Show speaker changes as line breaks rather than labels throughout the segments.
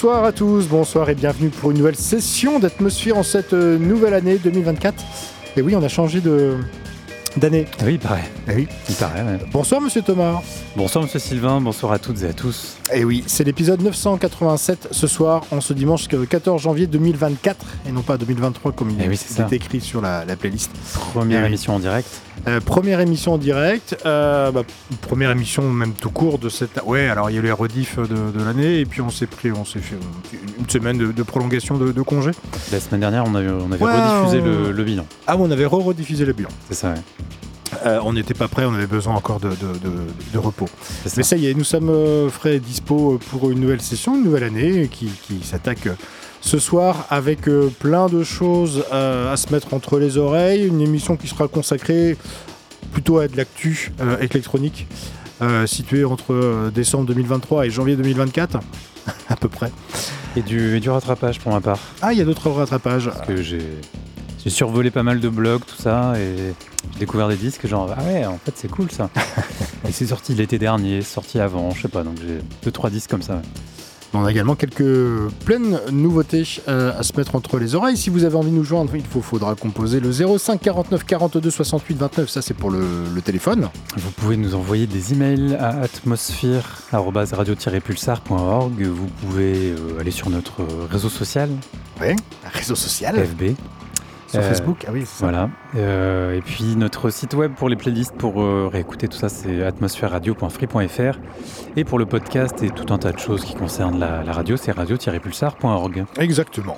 Bonsoir à tous, bonsoir et bienvenue pour une nouvelle session d'atmosphère en cette euh, nouvelle année 2024. Et oui, on a changé de d'année.
Oui, il paraît.
Eh oui.
Il paraît, ouais.
Bonsoir Monsieur Thomas.
Bonsoir Monsieur Sylvain, bonsoir à toutes et à tous.
Et oui, c'est l'épisode 987 ce soir, en ce dimanche 14 janvier 2024, et non pas 2023 comme il
Eh oui,
est écrit sur la, la playlist.
Première
Eh oui.
émission en direct.
Euh, première émission en direct, euh, bah, première émission même tout court de cette. Ouais, alors il y a eu les rediff de, de l'année, et puis on s'est pris, on s'est fait euh, une semaine de, de prolongation de, de congé.
La semaine dernière, on avait, on avait
Ouais,
rediffusé
on-
le, le bilan.
Ah, on avait re-rediffusé le bilan.
C'est ça, ouais.
Euh, on n'était pas prêt, on avait besoin encore de, de- de- de repos.
Ça.
Mais ça y est, nous sommes euh, frais et dispo pour une nouvelle session, une nouvelle année qui, qui s'attaque euh, ce soir avec euh, plein de choses euh, à se mettre entre les oreilles. Une émission qui sera consacrée plutôt à de l'actu euh, électronique, euh, située entre euh, décembre 2023 et janvier 2024, à peu près.
Et du, et du rattrapage pour ma part.
Ah, il y a d'autres rattrapages.
Parce que j'ai j'ai survolé pas mal de blogs, tout ça, et j'ai découvert des disques, genre, ah ouais, en fait, c'est cool ça. et c'est sorti l'été dernier, sorti avant, je sais pas, donc j'ai deux, trois disques comme ça. ouais.
On a également quelques pleines nouveautés euh, à se mettre entre les oreilles. Si vous avez envie de nous joindre, il faut, faudra composer le 05 49 42 68 29. Ça, c'est pour le, le téléphone.
Vous pouvez nous envoyer des emails à atmosphère-radio-pulsar.org. Vous pouvez euh, aller sur notre réseau social,
Ouais. Réseau social.
FB.
Sur
Euh,
Facebook. Ah oui, c'est ça.
Voilà. Euh, et puis notre site web pour les playlists pour euh, réécouter tout ça, c'est atmosphèreradio.free.fr. Et pour le podcast et tout un tas de choses qui concernent la, la radio, c'est radio-pulsar.org.
Exactement.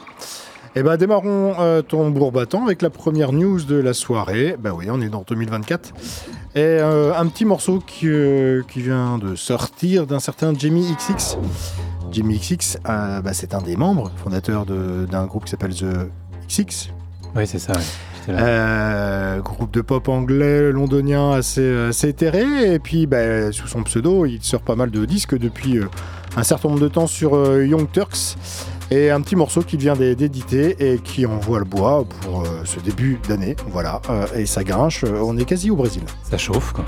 Eh ben, démarrons euh, ton battant avec la première news de la soirée. Ben oui, on est dans 2024. Et euh, un petit morceau qui, euh, qui vient de sortir d'un certain Jamie XX. Jamie XX, bah, c'est un des membres fondateurs d'un groupe qui s'appelle The XX.
Oui, c'est ça. ouais.
Euh, groupe de pop anglais londonien assez, assez éthéré. Et puis, bah, sous son pseudo, il sort pas mal de disques depuis euh, un certain nombre de temps sur euh, Young Turks. Et un petit morceau qu'il vient d'é- d'éditer et qui envoie le bois pour ce début d'année. Voilà. Et ça grinche. On est quasi au Brésil.
Ça chauffe, quoi.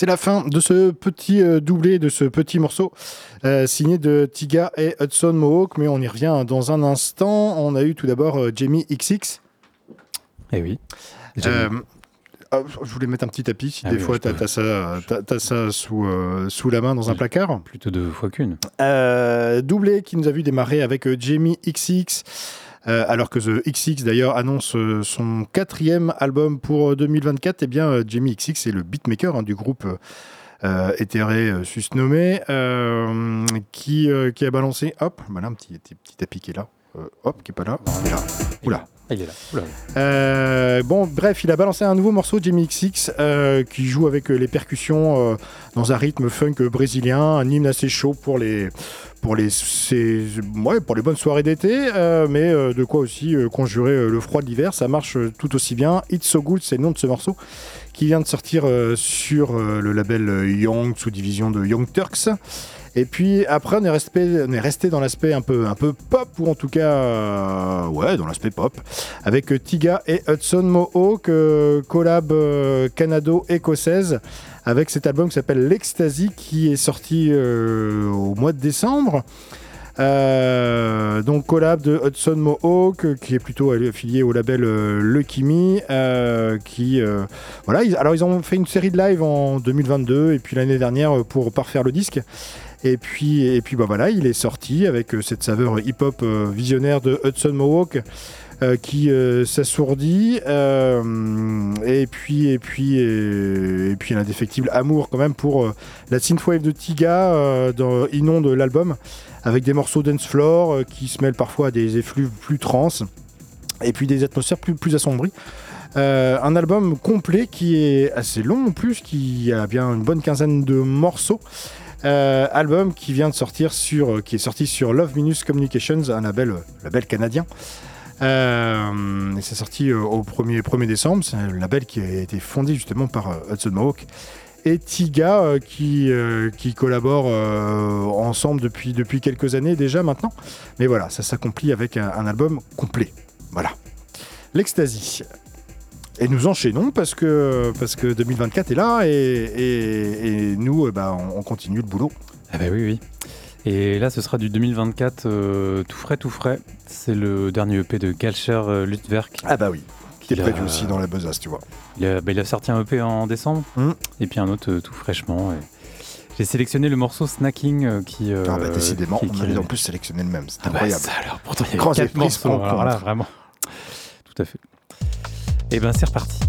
C'est la fin de ce petit euh, doublé, de ce petit morceau euh, signé de Tiga et Hudson Mohawk, mais on y revient dans un instant. On a eu tout d'abord euh, Jamie XX.
Eh oui.
Euh, ah, je voulais mettre un petit tapis, si
Ah
des
oui,
fois tu
peux-
as, ça, sous, sous la main dans un placard.
Plutôt deux fois qu'une.
Doublé qui nous a vu démarrer avec Jamie XX. Euh, alors que The XX d'ailleurs annonce euh, son quatrième album pour euh, 2024, et bien euh, Jamie XX est le beatmaker hein, du groupe euh, euh, éthéré euh, susnommé euh, qui, euh, qui a balancé, hop, voilà un petit, petit, petit tapis qui est là, euh, hop, qui est pas là, là. Oula.
Ah.
Euh, bon, bref, il a balancé un nouveau morceau, Jamie XX, euh, qui joue avec euh, les percussions dans un rythme funk brésilien, un hymne assez chaud pour les, pour les, bonnes soirées d'été, mais de quoi aussi conjurer le froid de l'hiver. Ça marche tout aussi bien. It's So Good, c'est le nom de ce morceau, qui vient de sortir sur le label Young, sous division de Young Turks. Et puis après, on est resté, dans l'aspect un peu, un peu pop, ou en tout cas, euh, ouais, dans l'aspect pop, avec Tiga et Hudson Mohawk, collab euh, canado-écossaise, avec cet album qui s'appelle L'Ecstasy, qui est sorti euh, au mois de décembre. Donc collab de Hudson Mohawk qui est plutôt affilié au label euh, Lucky Me qui voilà alors ils ont fait une série de live en 2022 et puis l'année dernière pour parfaire le disque et puis et puis bah voilà il est sorti avec euh, cette saveur hip hop visionnaire de Hudson Mohawk euh, qui euh, s'assourdit euh, et puis et puis et, puis un indéfectible amour quand même pour euh, la synthwave de Tiga euh, inonde l'album avec des morceaux dance floor euh, qui se mêlent parfois à des effluves plus trans et puis des atmosphères plus, plus assombries. Euh, un album complet qui est assez long en plus, qui a bien une bonne quinzaine de morceaux. Euh, album qui vient de sortir sur, euh, qui est sorti sur Love Minus Communications, un label, euh, label canadien. Euh, c'est sorti au 1er, 1er décembre. C'est un label qui a été fondé justement par Hudson Mohawk et Tiga qui, qui collaborent ensemble depuis, depuis quelques années déjà maintenant. Mais voilà, ça s'accomplit avec un, un album complet. Voilà. L'Ecstasy. Et nous enchaînons parce que, parce que 2024 est là et, et- et nous, ben, on on continue le boulot.
Ah bah oui, oui. Et là, ce sera du 2024, euh, tout frais, tout frais. C'est le dernier EP de Galcher euh, Lutwerk.
Ah bah oui. Qui est prévu aussi dans la besace, tu vois.
Il a, bah, il a sorti un EP en décembre,
Mm.
et puis un autre euh, tout fraîchement. et J'ai sélectionné le morceau Snacking euh, qui.
ah bah décidément,
qui-
on
qui-
avait en plus sélectionné le même. C'est
Ah bah,
incroyable.
ça, alors, pourtant, il y a quatre morceaux. Alors là, vraiment. Tout à fait. Et ben, c'est reparti.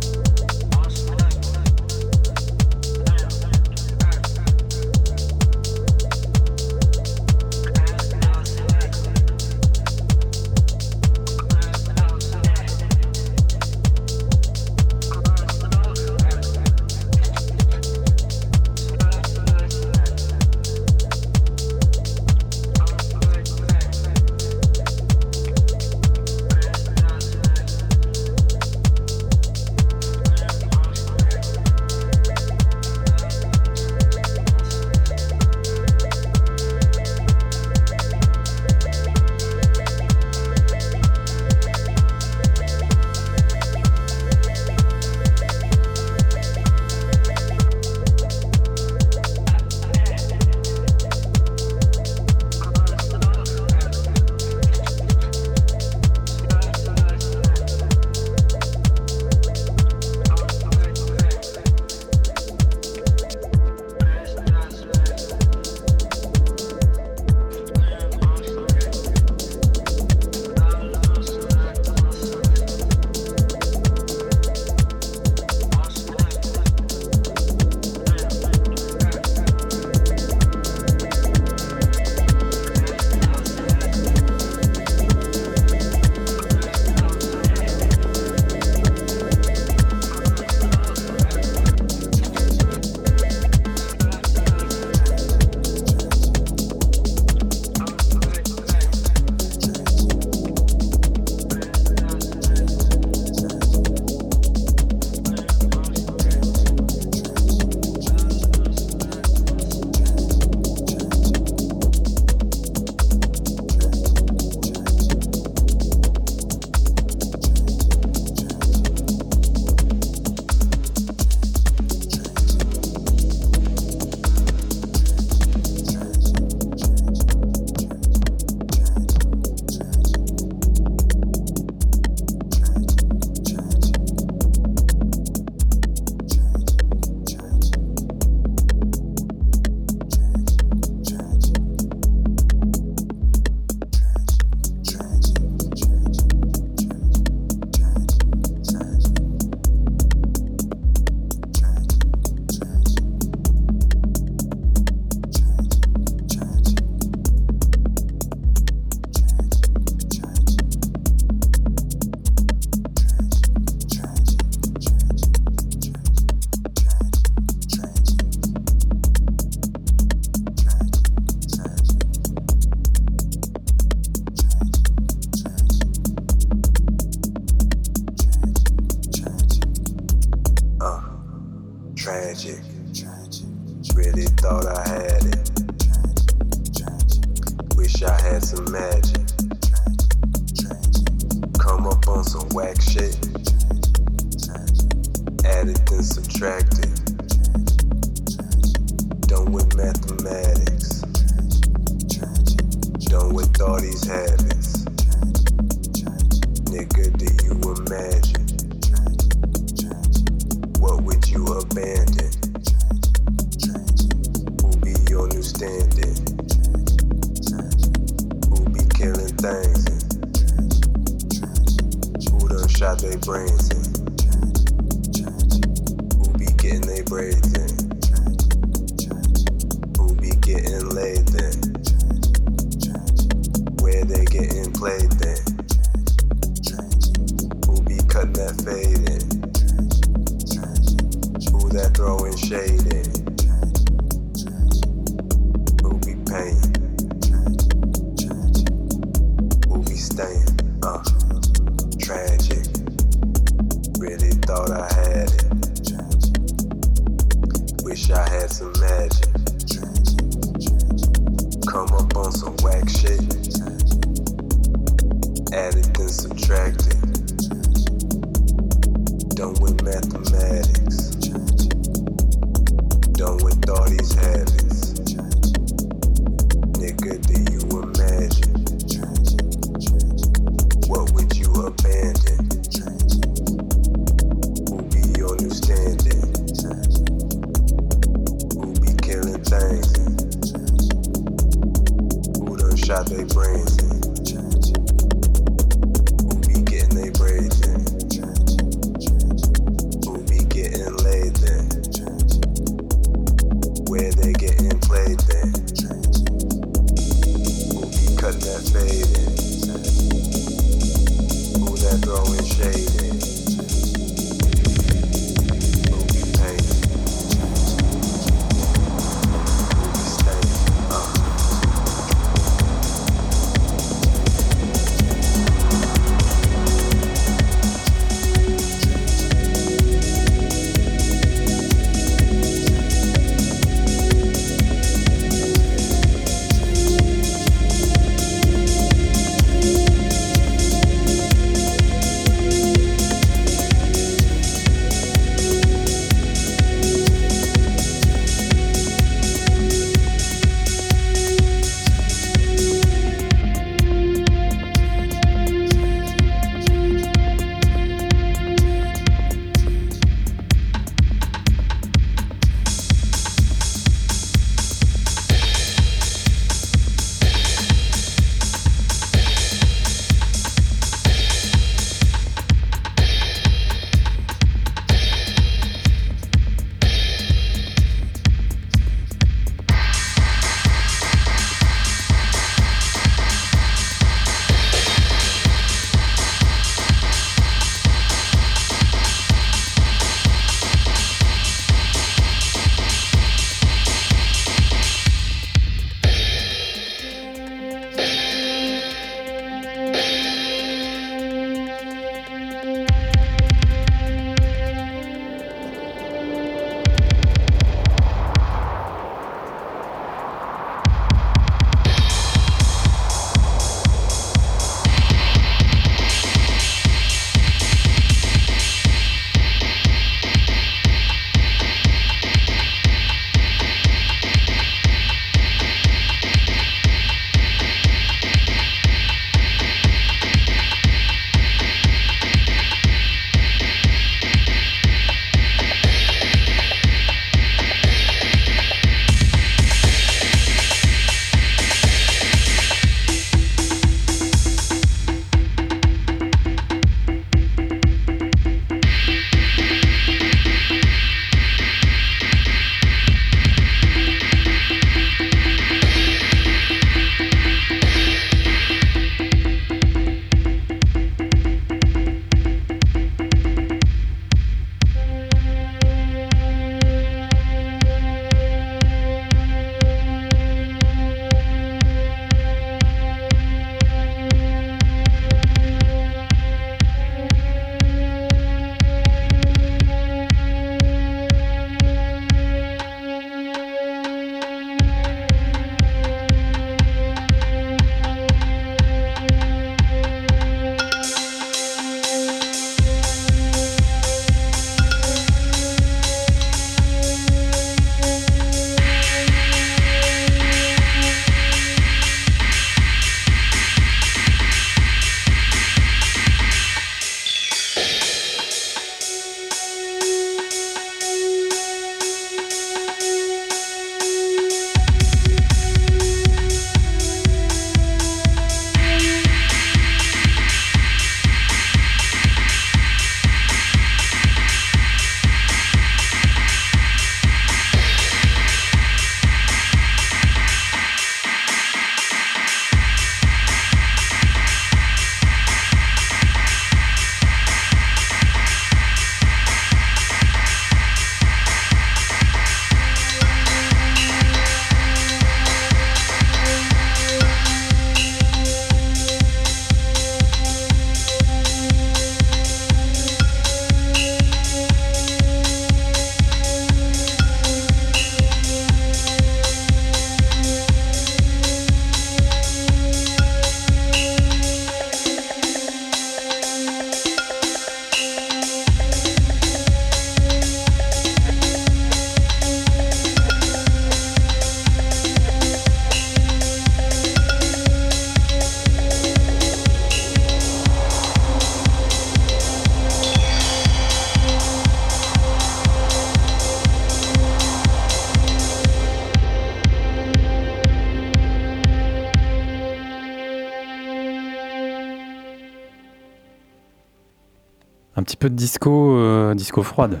Peu de disco, euh, disco froide.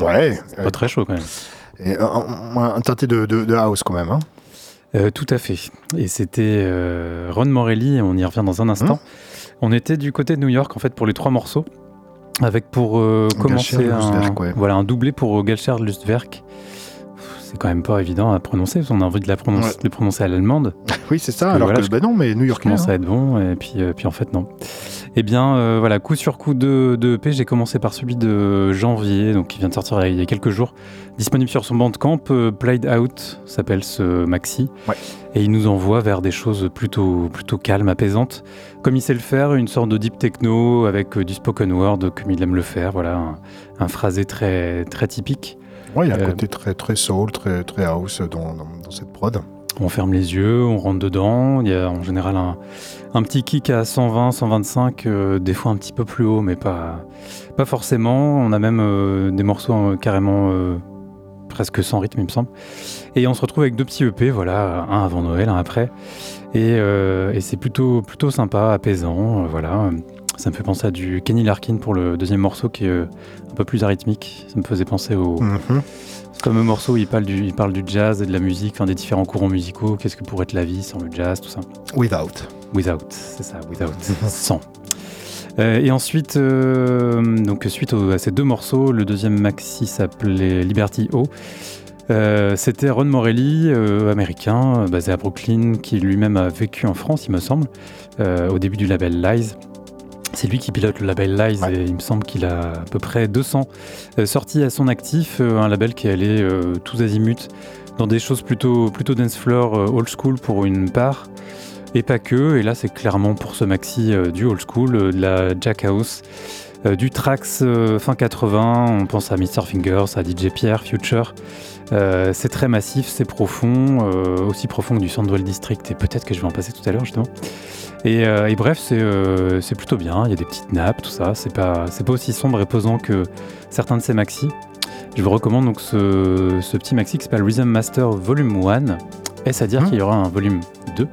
Ouais.
Pas très chaud quand même.
Et un, un- un teinté de, de- de house quand même. Hein.
Euh, tout à fait. Et c'était euh, Ron Morelli, on y revient dans un instant. On était du côté de New York en fait pour les trois morceaux, avec pour euh, commencer
Galcher,
un,
Lustwerk, ouais.
voilà, un doublé pour euh, Galcher Lustwerk. C'est quand même pas évident à prononcer, parce qu'on a envie de la prononcer,
Ouais.
de le prononcer à l'allemande.
Oui, c'est ça. Alors
voilà,
que,
je
ben non, mais New York.
commence à être bon, et puis, euh, puis en fait, non. Eh bien, euh, voilà, coup sur coup de, de EP, j'ai commencé par celui de janvier, donc qui vient de sortir il y a quelques jours. Disponible sur son bandcamp, euh, Played Out s'appelle ce maxi.
Ouais.
Et il nous envoie vers des choses plutôt, plutôt calmes, apaisantes. Comme il sait le faire, une sorte de deep techno avec euh, du spoken word, comme il aime le faire. Voilà, un, un phrasé très, très typique.
Ouais, il y a un
Euh,
côté très, très soul, très, très house dans, dans, dans cette prod.
On ferme les yeux, on rentre dedans. Il y a en général un, petit kick à 120, 125, euh, des fois un petit peu plus haut, mais pas, pas forcément. On a même euh, des morceaux euh, carrément presque sans rythme, il me semble. Et on se retrouve avec deux petits EP, voilà, un avant Noël, un après. Et, c'est plutôt, plutôt sympa, apaisant, voilà. Ça me fait penser à du Kenny Larkin pour le deuxième morceau qui est un peu plus arythmique. Ça me faisait penser au,
Mhm.
Fameux morceau où il parle, du, il parle du jazz et de la musique, enfin, des différents courants musicaux. Qu'est-ce que pourrait être la vie sans le jazz, tout ça?
Without.
Without, c'est ça, without, sans. Euh, et ensuite, euh, donc suite au- à ces deux morceaux, le deuxième maxi s'appelait Liberty O. Euh, C'était Ron Morelli, américain, basé à Brooklyn, qui lui-même a vécu en France, il me semble, au début du label Lies. C'est lui qui pilote le label Lies
Ouais.
et il me semble qu'il a à peu près 200 euh, sorties à son actif, euh, un label qui est allé euh, tous azimuts dans des choses plutôt, plutôt dance floor, old school pour une part, et pas que. Et là, c'est clairement pour ce maxi du old school, de la Jack House, du Trax fin 80. On pense à Mr. Fingers, à DJ Pierre, Future. Euh, c'est très massif, c'est profond, euh, aussi profond que du Sandwell District, et peut-être que je vais en passer tout à l'heure justement. Et, euh, et bref, c'est euh, plutôt bien, il y a des petites nappes, tout ça, c'est pas, pas aussi sombre et pesant que certains de ces maxi. Je vous recommande donc ce, ce petit maxi qui s'appelle Rhythm Master Volume 1. Est-ce à dire
Mhm.
qu'il y aura un volume 2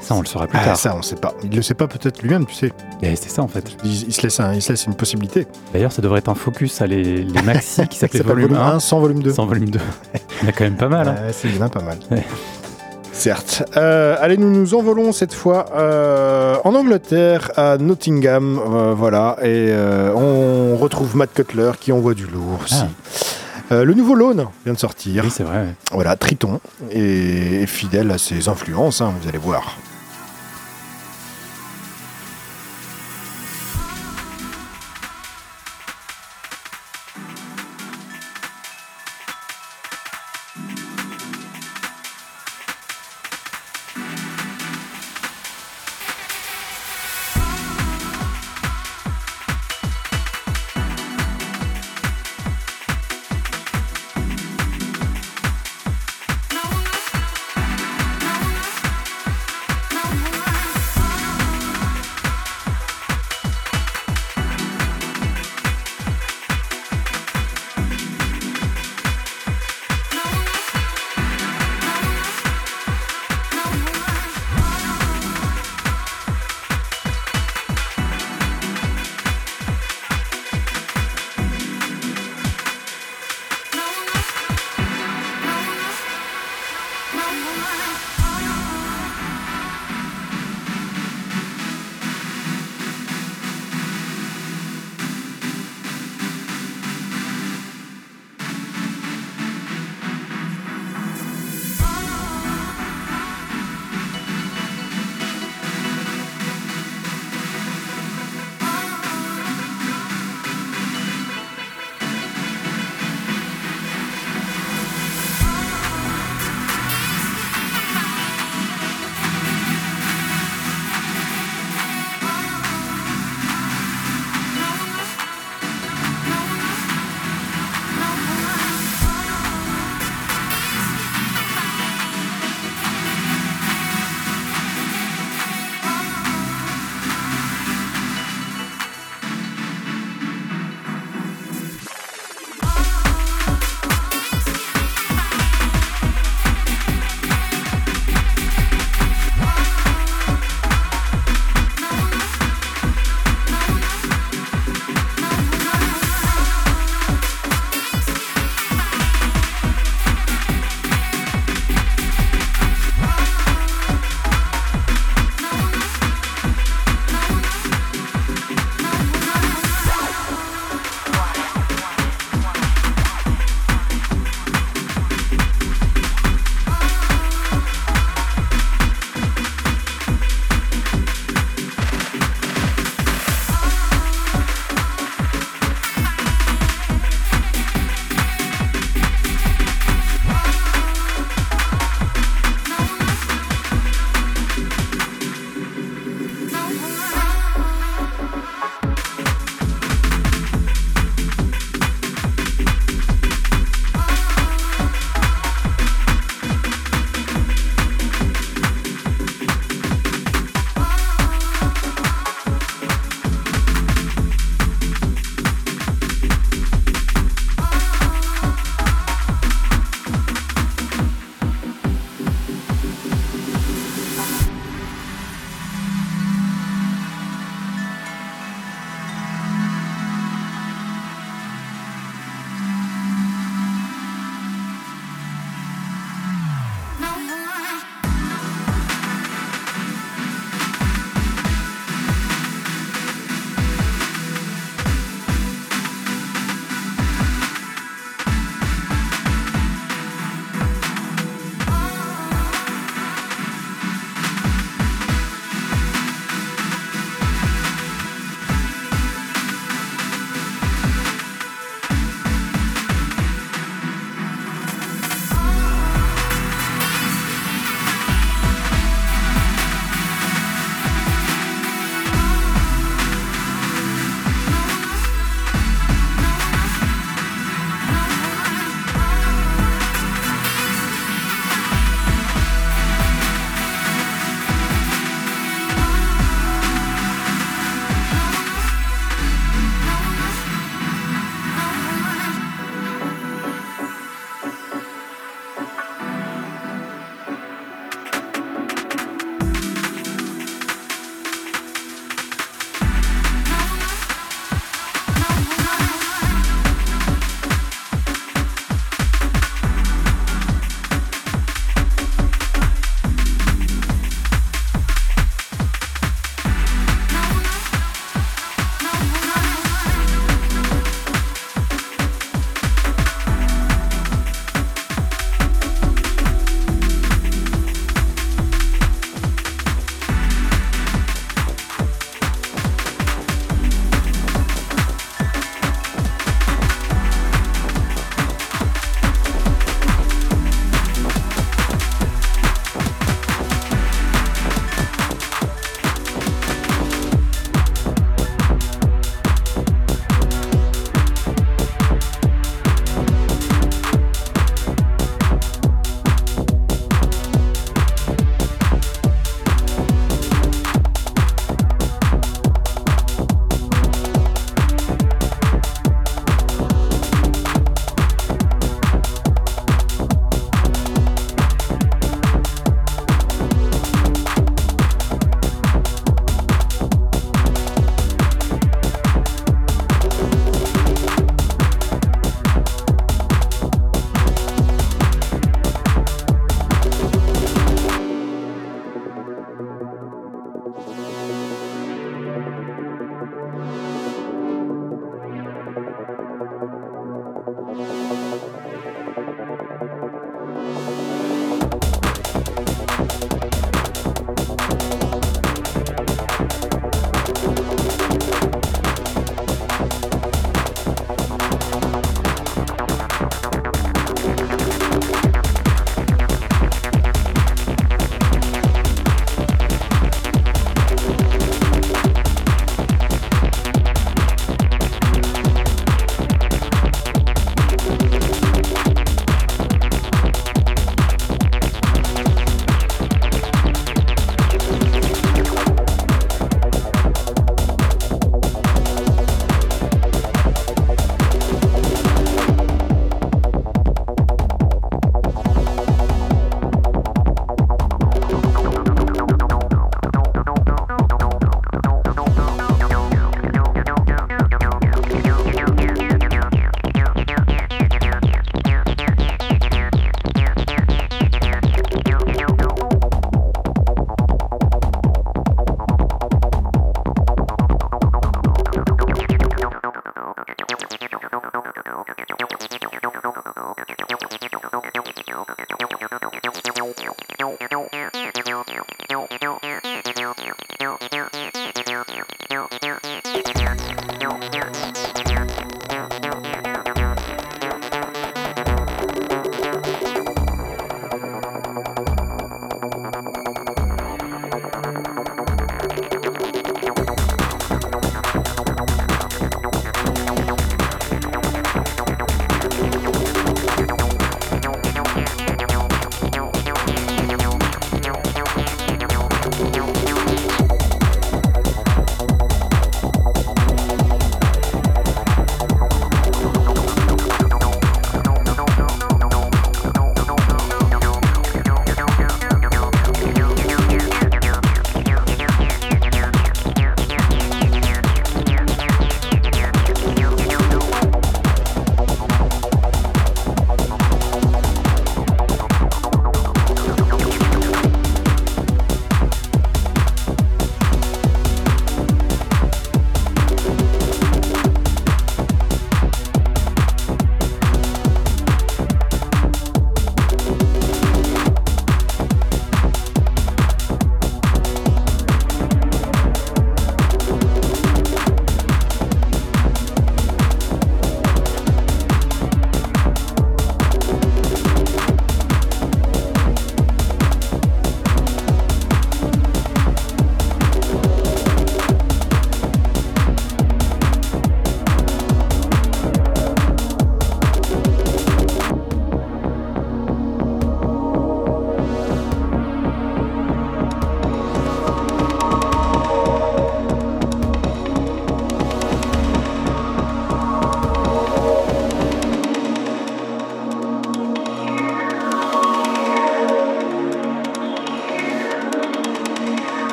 Ça, on le saura plus
Ah,
tard.
ça, on sait pas. Il le sait pas peut-être lui-même, tu sais.
Et c'est ça en fait.
Il, il se laisse un- il se laisse une possibilité.
D'ailleurs, ça devrait être un focus, ça, les, les maxi qui s'appellent
s'appelle
volume 1
sans volume 2.
sans volume 2. Il y en a quand même pas mal. hein.
Ouais, c'est bien pas mal.
Ouais.
Certes. Euh, allez, nous nous envolons cette fois euh, en Angleterre, à Nottingham. euh, voilà. Et on retrouve Matt Cutler qui envoie du lourd aussi.
Ah.
Le nouveau Lone vient de sortir.
Oui, c'est vrai. ouais.
Voilà, Triton. Et, et fidèle à ses influences, hein, vous allez voir.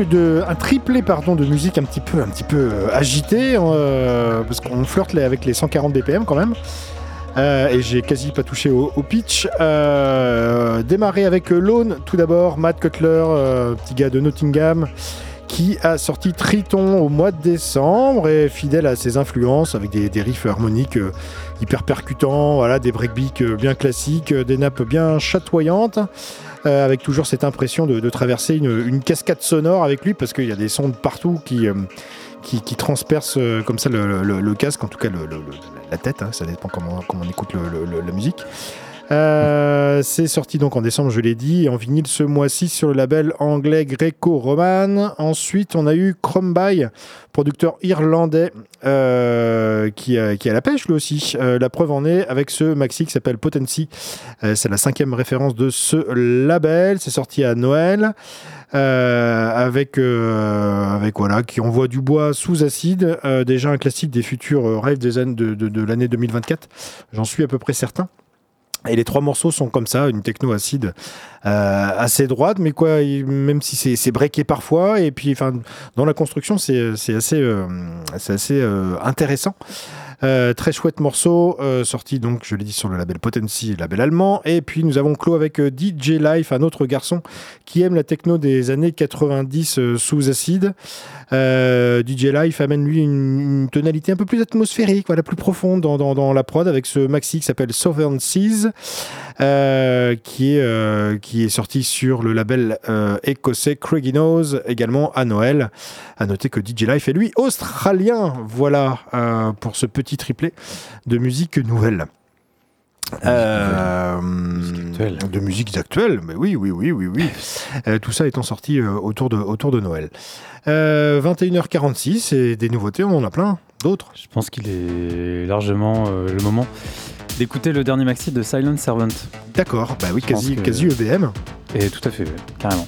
Un triplé pardon, de musique un petit peu, un petit peu euh, agité, euh, parce qu'on flirte avec les 140 BPM quand même. Euh, et j'ai quasi pas touché au, pitch. Euh, démarrer avec Lone, tout d'abord, Matt Cutler, petit gars de Nottingham, qui a sorti Triton au mois de décembre et fidèle à ses influences avec des, des riffs harmoniques hyper percutants, voilà, des breakbeats bien classiques, des nappes bien chatoyantes. Euh, avec toujours cette impression de, traverser une, cascade sonore avec lui parce qu'il y a des sons de partout qui, euh, qui, transpercent euh, comme ça le, casque, en tout cas la tête, hein, ça dépend comment, comment on écoute la musique. Euh, c'est sorti donc en décembre, je l'ai dit, en vinyle ce mois-ci sur le label anglais Greco-Roman. Ensuite, on a eu Crombie, producteur irlandais, euh, qui, a- qui la pêche lui aussi. Euh, la preuve en est avec ce maxi qui s'appelle Potency. C'est la cinquième référence de ce label. C'est sorti à Noël. avec, voilà, qui envoie du bois sous acide. Déjà un classique des futurs rêves des années de l'année 2024. J'en suis à peu près certain. Et les trois morceaux sont comme ça, une techno acide euh, assez droite, mais quoi, même si c'est- breaké parfois, et puis enfin, dans la construction, c'est c'est assez, euh, c'est assez euh, intéressant. Euh, très chouette morceau, euh, sorti donc, je l'ai dit, sur le label Potency, label allemand. Et puis nous avons clos avec euh, DJ Life, un autre garçon qui aime la techno des années 90 euh, sous acide. DJ Life amène lui une, tonalité un peu plus atmosphérique, voilà, plus profonde dans, la prod avec ce maxi qui s'appelle Southern Seas, qui, est, qui est sorti sur le label écossais Craigie Nose, également à Noël. À noter que DJ Life est lui australien. Voilà pour ce petit triplé de musique nouvelle. Euh,
Musique
de musiques actuelles, mais oui, oui, oui, oui, oui. Euh, tout ça étant sorti euh, autour, de, autour de Noël. Euh, 21h46 et des nouveautés, on en a plein d'autres.
Je pense qu'il est largement euh, le moment d'écouter le dernier maxi de Silent Servant.
D'accord, bah oui,
Je
quasi,
que-
quasi EBM.
Et tout à fait, carrément.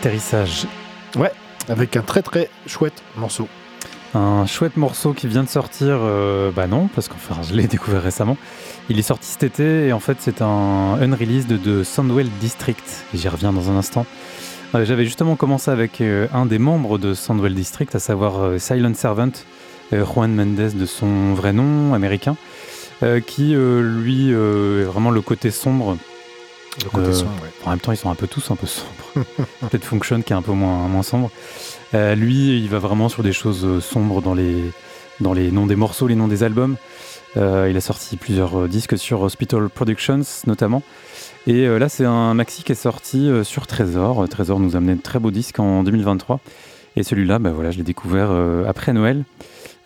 Atterrissage.
Ouais, avec un très très chouette morceau.
Un chouette morceau qui vient de sortir, euh, bah non, parce qu'enfin je l'ai découvert récemment. Il est sorti cet été et en fait c'est un unreleased de Soundwell District. J'y reviens dans un instant. Euh, J'avais justement commencé avec euh, un des membres de Soundwell District, à savoir Silent Servant, Juan Mendes de son vrai nom américain, qui lui est vraiment le côté sombre Euh,
ouais.
en même temps, ils sont un peu tous un peu sombres. Peut-être Function qui est un peu moins, moins sombre. Euh, lui, il va vraiment sur des choses euh, sombres dans les, dans les noms des morceaux, les noms des albums. Euh, il a sorti plusieurs disques sur Hospital Productions notamment. Et euh, là, c'est un maxi qui est sorti euh, sur Trésor. Trésor nous a amené de très beaux disques en 2023. Et celui-là, bah voilà, je l'ai découvert après Noël.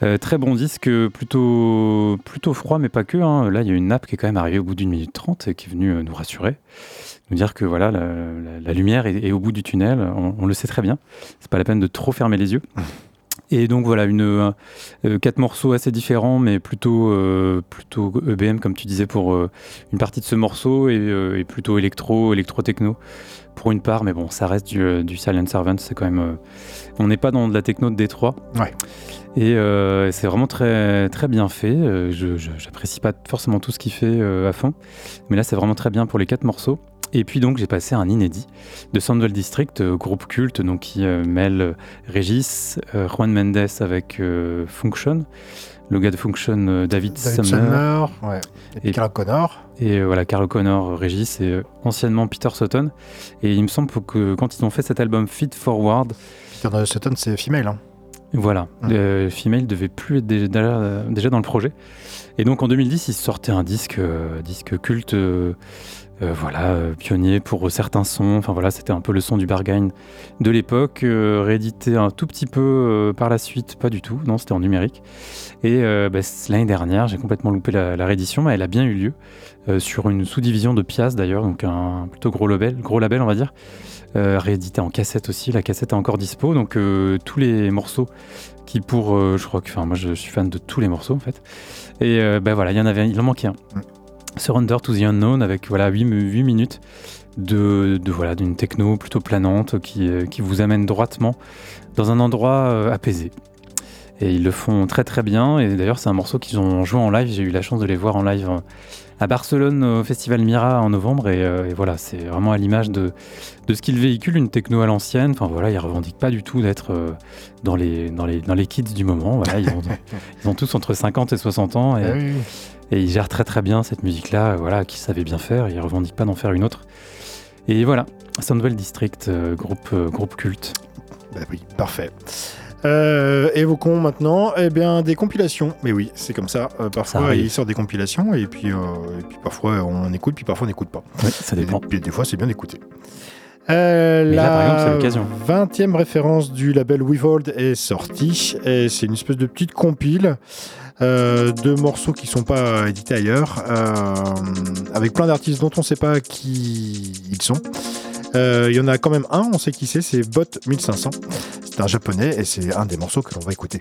Euh, très bon disque, plutôt, plutôt froid, mais pas que. hein. Là, il y a une nappe qui est quand même arrivée au bout d'une minute trente et qui est venue euh, nous rassurer nous dire que voilà, la, la- la lumière est, est au bout du tunnel. On, on le sait très bien. C'est pas la peine de trop fermer les yeux. Et donc voilà, une, euh, quatre morceaux assez différents, mais plutôt, euh, plutôt EBM, comme tu disais, pour euh, une partie de ce morceau, et, et plutôt électro, électro-techno pour une part, mais bon, ça reste du, euh, du Silent Servant, c'est quand même... euh, on n'est pas dans de la techno de Détroit.
Ouais.
Et euh, c'est vraiment très, très bien fait. Je j'apprécie pas forcément tout ce qu'il fait à fond, mais là c'est vraiment très bien pour les quatre morceaux. Et puis donc j'ai passé un inédit de Soundwell District, groupe culte donc qui mêle Régis, Juan Mendes avec Function, le gars de Function euh, David,
David
Sumner,
Sumner, ouais. Et Carl Connor.
et euh, voilà Carl Connor, euh, Régis et euh, anciennement Peter Sutton. Et il me semble que quand ils ont fait cet album Feed Forward,
Peter Sutton, c'est female. Hein.
voilà, euh, Female devait plus être déjà, déjà- dans le projet. Et donc en 2010, ils sortaient un disque, disque culte, euh, voilà, euh, pionnier pour certains sons. Enfin voilà, c'était un peu le son du bargain de l'époque, euh, réédité un tout petit peu par la suite, pas du tout, non, c'était en numérique. Et bah, l'année dernière, j'ai complètement loupé la, réédition, mais elle a bien eu lieu sur une sous-division de Pias d'ailleurs, donc un plutôt gros label, gros label on va dire. Réédité en cassette aussi, la cassette est encore dispo, donc tous les morceaux qui pour, je crois que, enfin moi je suis fan de tous les morceaux en fait, et ben voilà, il en manquait un.
Mm.
Surrender to the Unknown avec voilà 8, minutes de, de voilà d'une techno plutôt planante qui, euh, qui vous amène droitement dans un endroit euh, apaisé. Et ils le font très très bien. Et d'ailleurs, c'est un morceau qu'ils ont joué en live. J'ai eu la chance de les voir en live euh, à Barcelone au Festival Mira en novembre. Et, et voilà, c'est vraiment à l'image de, de ce qu'ils véhiculent, une techno à l'ancienne. Enfin voilà, ils revendiquent pas du tout d'être dans, les, dans, les, dans les kids du moment. Voilà, ils, ont, ils ont tous entre 50 et 60 ans. Et,
Ah oui.
Et ils gèrent très très bien cette musique-là, euh, voilà, qu'ils savaient bien faire, ils revendiquent pas d'en faire une autre. Et voilà, Soundwell District, euh, groupe, euh, groupe culte.
Bah oui, parfait. Euh, évoquons maintenant eh bien, des compilations. Mais oui, c'est comme ça. Euh, parfois, il sort des compilations et puis, euh, et puis parfois on écoute, puis parfois on n'écoute pas.
Oui, ça
Et
dépend.
puis des fois, c'est bien d'écouter.
Mais là, par exemple, c'est
la
l'occasion.
20e référence du label Wevold est sortie et c'est une espèce de petite compile euh, de morceaux qui sont pas édités ailleurs, euh, avec plein d'artistes dont on sait pas qui ils sont. Euh, Il y en a quand même un, on sait qui c'est, c'est Bot 1500. C'est un japonais et c'est un des morceaux que l'on va écouter.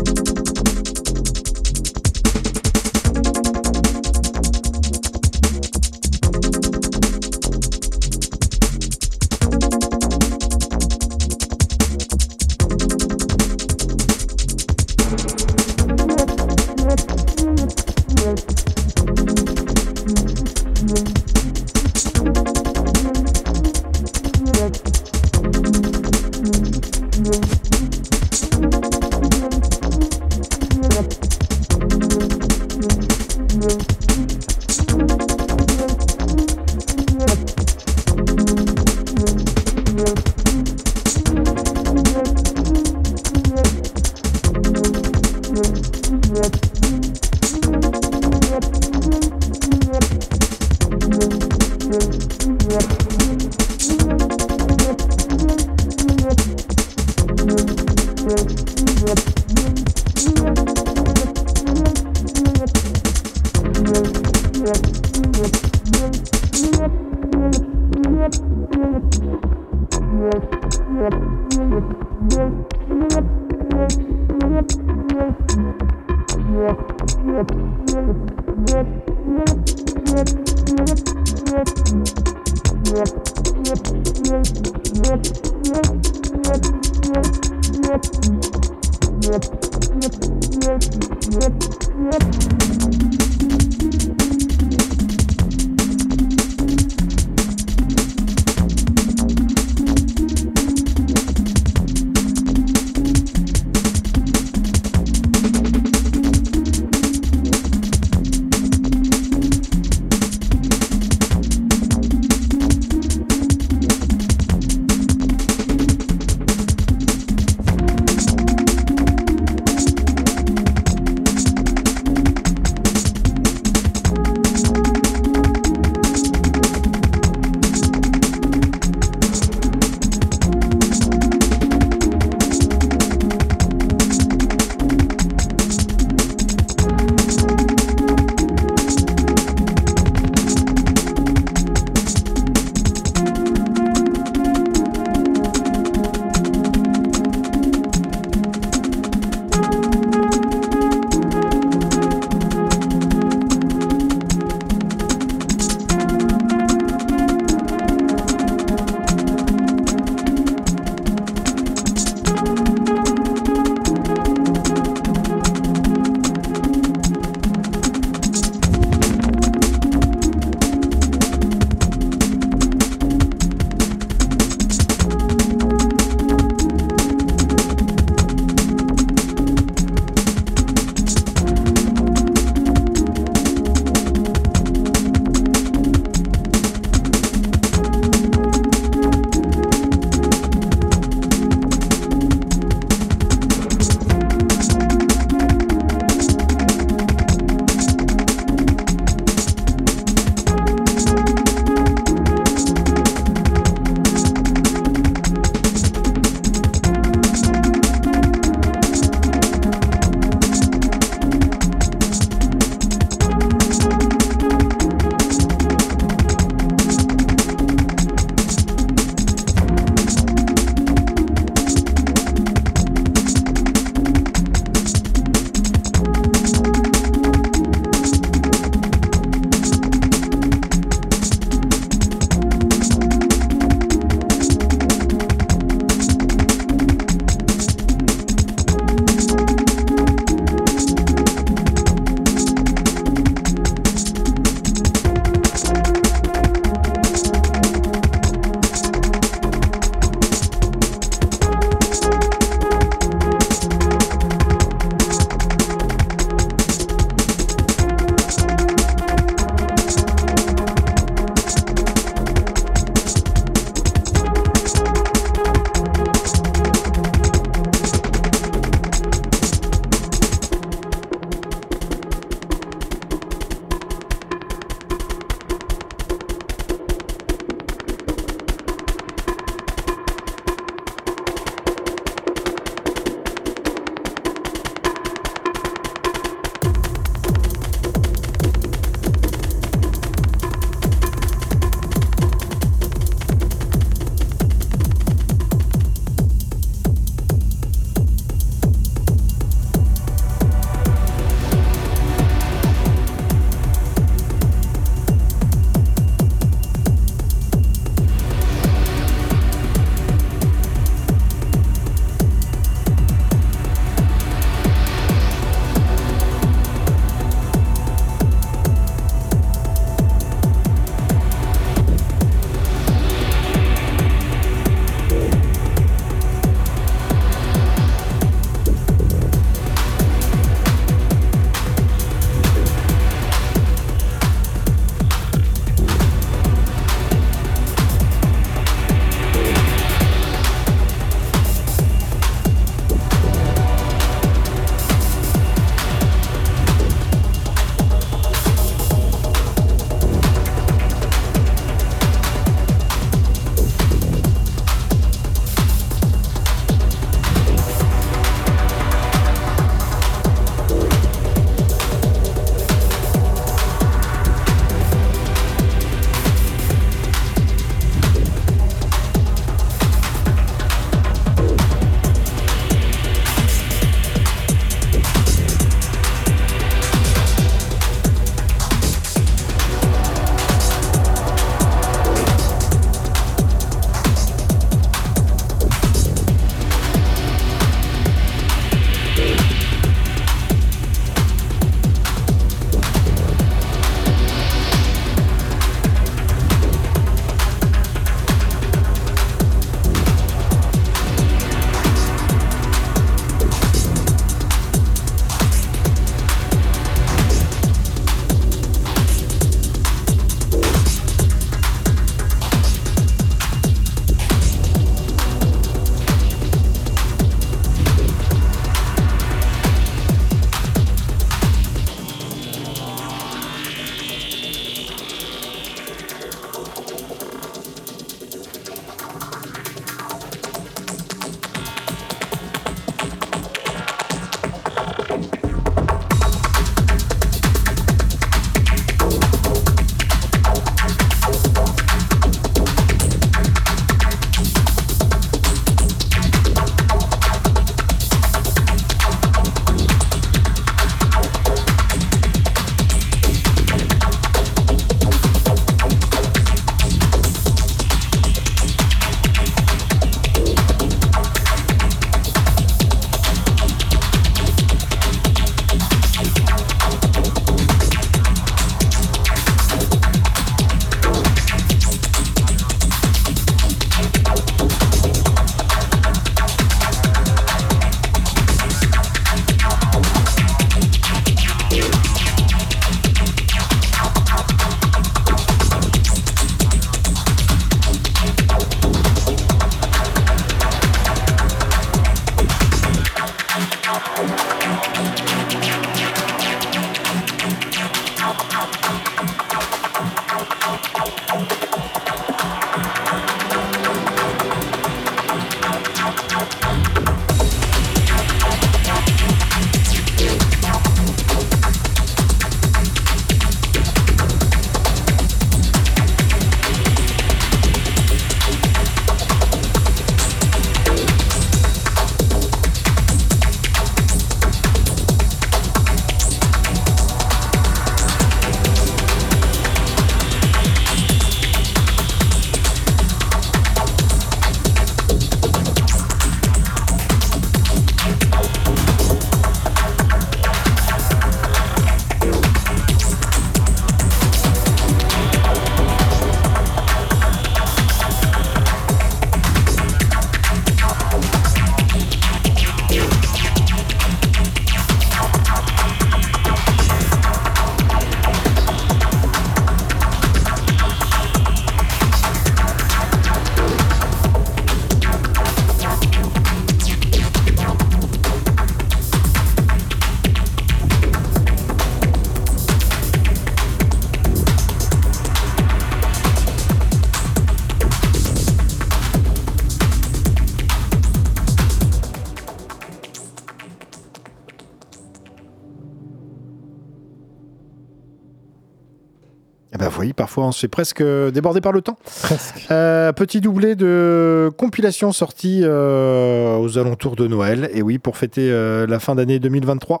On se fait presque débordé par le temps.
Presque.
Euh, petit doublé de compilation sortie euh, aux alentours de Noël. Et oui, pour fêter euh, la fin d'année 2023.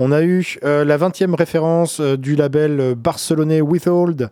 On a eu euh, la 20e référence euh, du label euh, barcelonais Withhold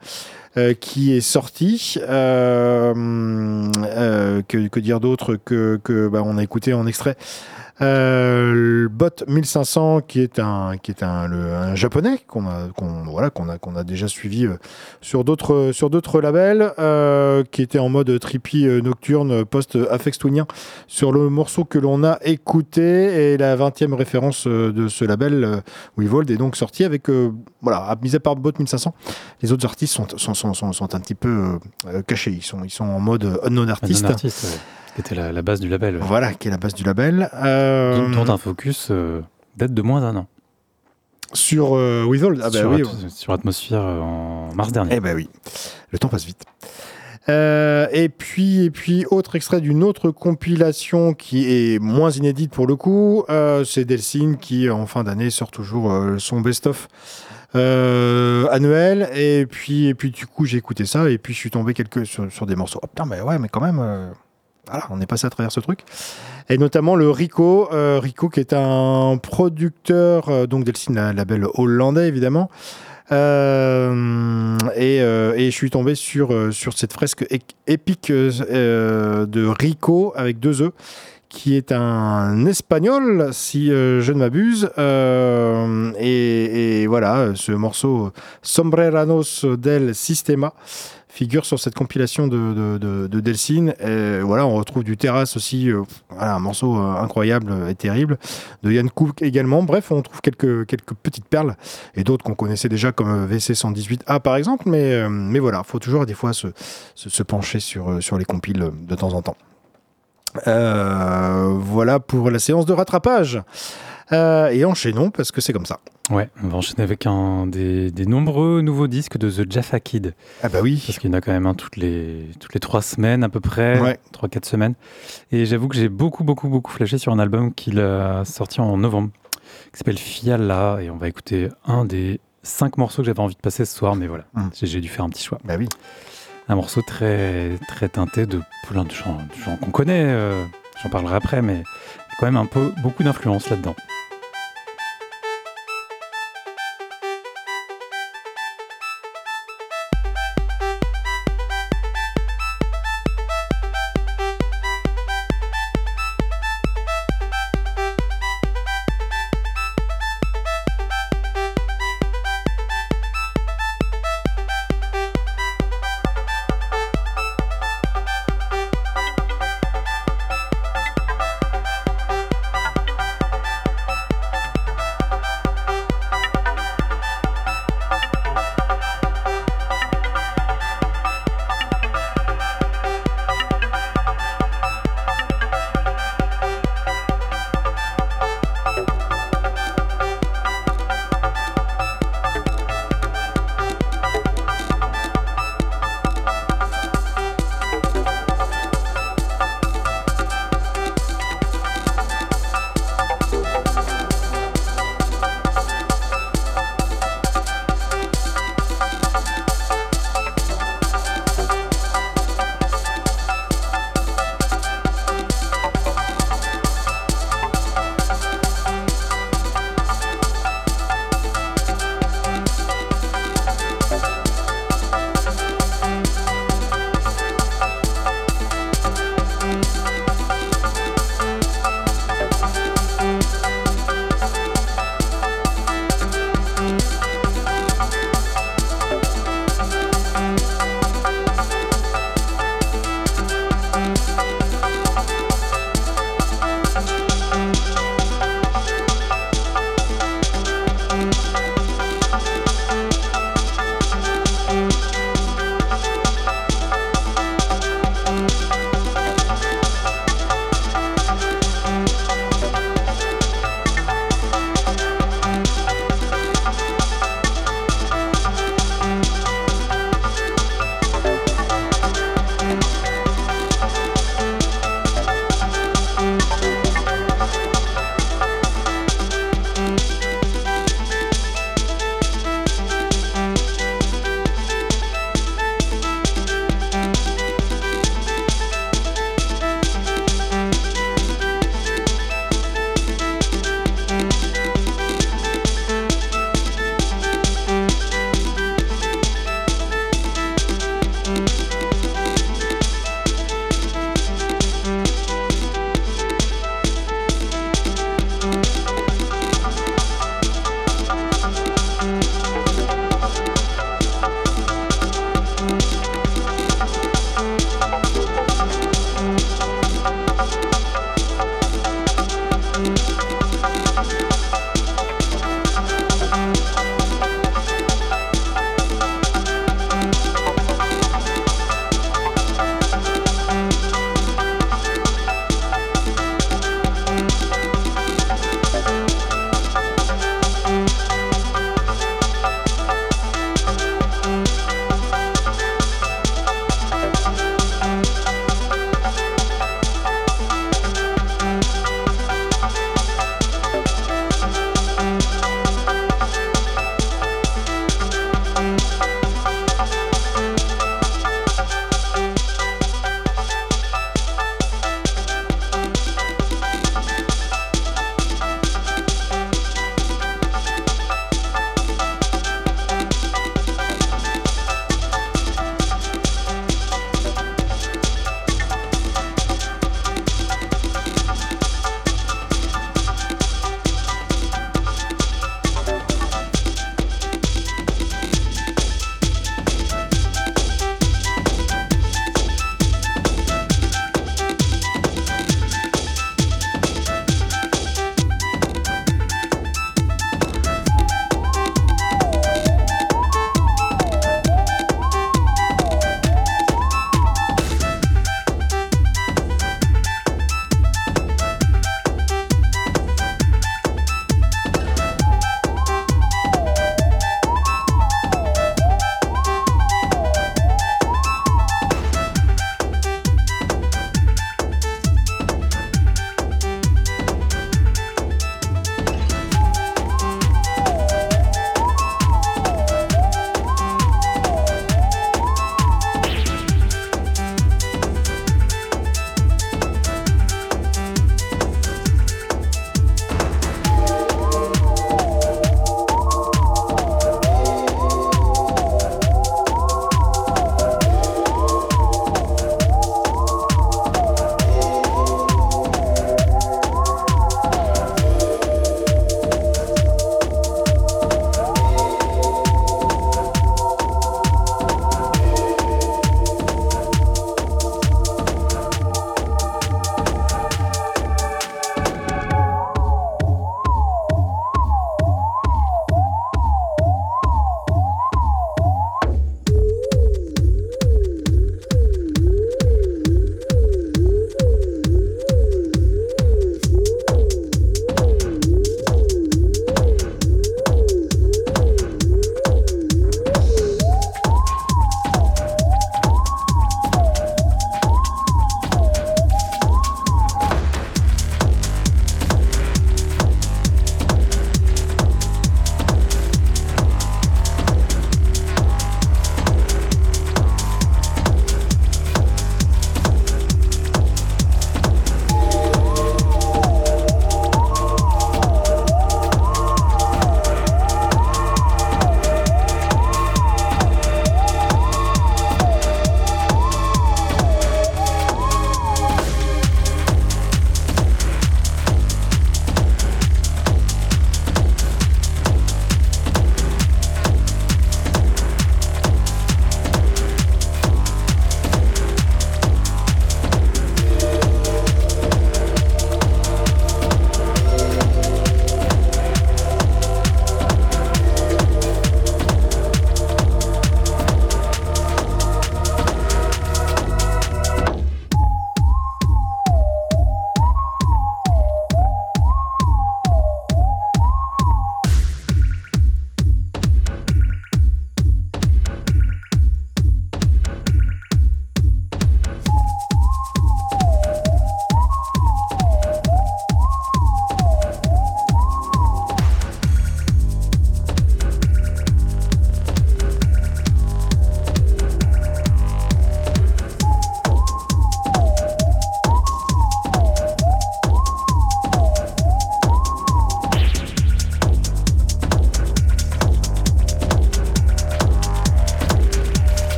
euh, qui est sorti. Euh, euh, que, que dire d'autre que, que bah, on a écouté en extrait euh, le Bot 1500 qui est un qui est un, le- un japonais qu'on a qu'on voilà qu'on a qu'on a déjà suivi euh, sur d'autres sur d'autres labels euh, qui était en mode trippy euh, nocturne post Afex Twinien sur le morceau que l'on a écouté. Et la 20e référence euh, de ce label euh, Wevold est donc sorti avec euh, voilà mis à part Bot 1500 les autres artistes sont sont, sont, sont, un petit peu euh, euh, cachés. Ils sont ils sont en mode unknown
Un
artist
non-artiste, ouais. Qui était la, la base du label.
voilà qui est la base du label euh,
Dont un focus euh, date de moins d'un an.
sur euh, Withhold ah bah
sur,
oui
At- sur Atmosphère euh, en mars dernier.
Eh ben oui, le temps passe vite. Euh, et puis, et puis, autre extrait d'une autre compilation qui est moins inédite pour le coup, euh, c'est Delcine qui en fin d'année sort toujours euh, son best-of annuel. Et puis, et puis, du coup, j'ai écouté ça et puis je suis tombé quelques sur, sur des morceaux. Oh putain, mais ouais, mais quand même, voilà, on est passé à travers ce truc. Et notamment le Rico, euh, Rico qui est un producteur, euh, donc Delcine, un label hollandais évidemment. Euh, et, euh, et je suis tombé sur, euh, sur cette fresque épique de Rico avec deux E qui est un espagnol, si euh, je ne m'abuse. Euh, et, voilà, ce morceau Sombreranos del Sistema figure sur cette compilation de, de, de, de Delcine. Et voilà, on retrouve du Terrasse aussi, euh, un morceau incroyable et terrible. De Yann Cook également. Bref, on trouve quelques, quelques petites perles et d'autres qu'on connaissait déjà comme euh, VC 118A par exemple. Mais, mais voilà, faut toujours des fois se, se, pencher sur, sur les compiles de temps en temps. Euh, voilà pour la séance de rattrapage. Euh, et enchaînons parce que c'est comme ça.
Ouais, on va enchaîner avec un des, des nombreux nouveaux disques de The Jaffa Kid.
Ah bah oui.
Parce qu'il y en a quand même un toutes les, toutes les trois semaines à peu près,
Ouais.
trois, quatre semaines. Et j'avoue que j'ai beaucoup, beaucoup, beaucoup flashé sur un album qu'il a sorti en novembre, qui s'appelle Fiala. Et on va écouter un des cinq morceaux que j'avais envie de passer ce soir, mais voilà, j'ai j'ai dû faire un petit choix.
Bah oui.
Un morceau très, très teinté de plein de gens qu'on connaît, euh, j'en parlerai après, mais il y a quand même un peu beaucoup d'influence là-dedans.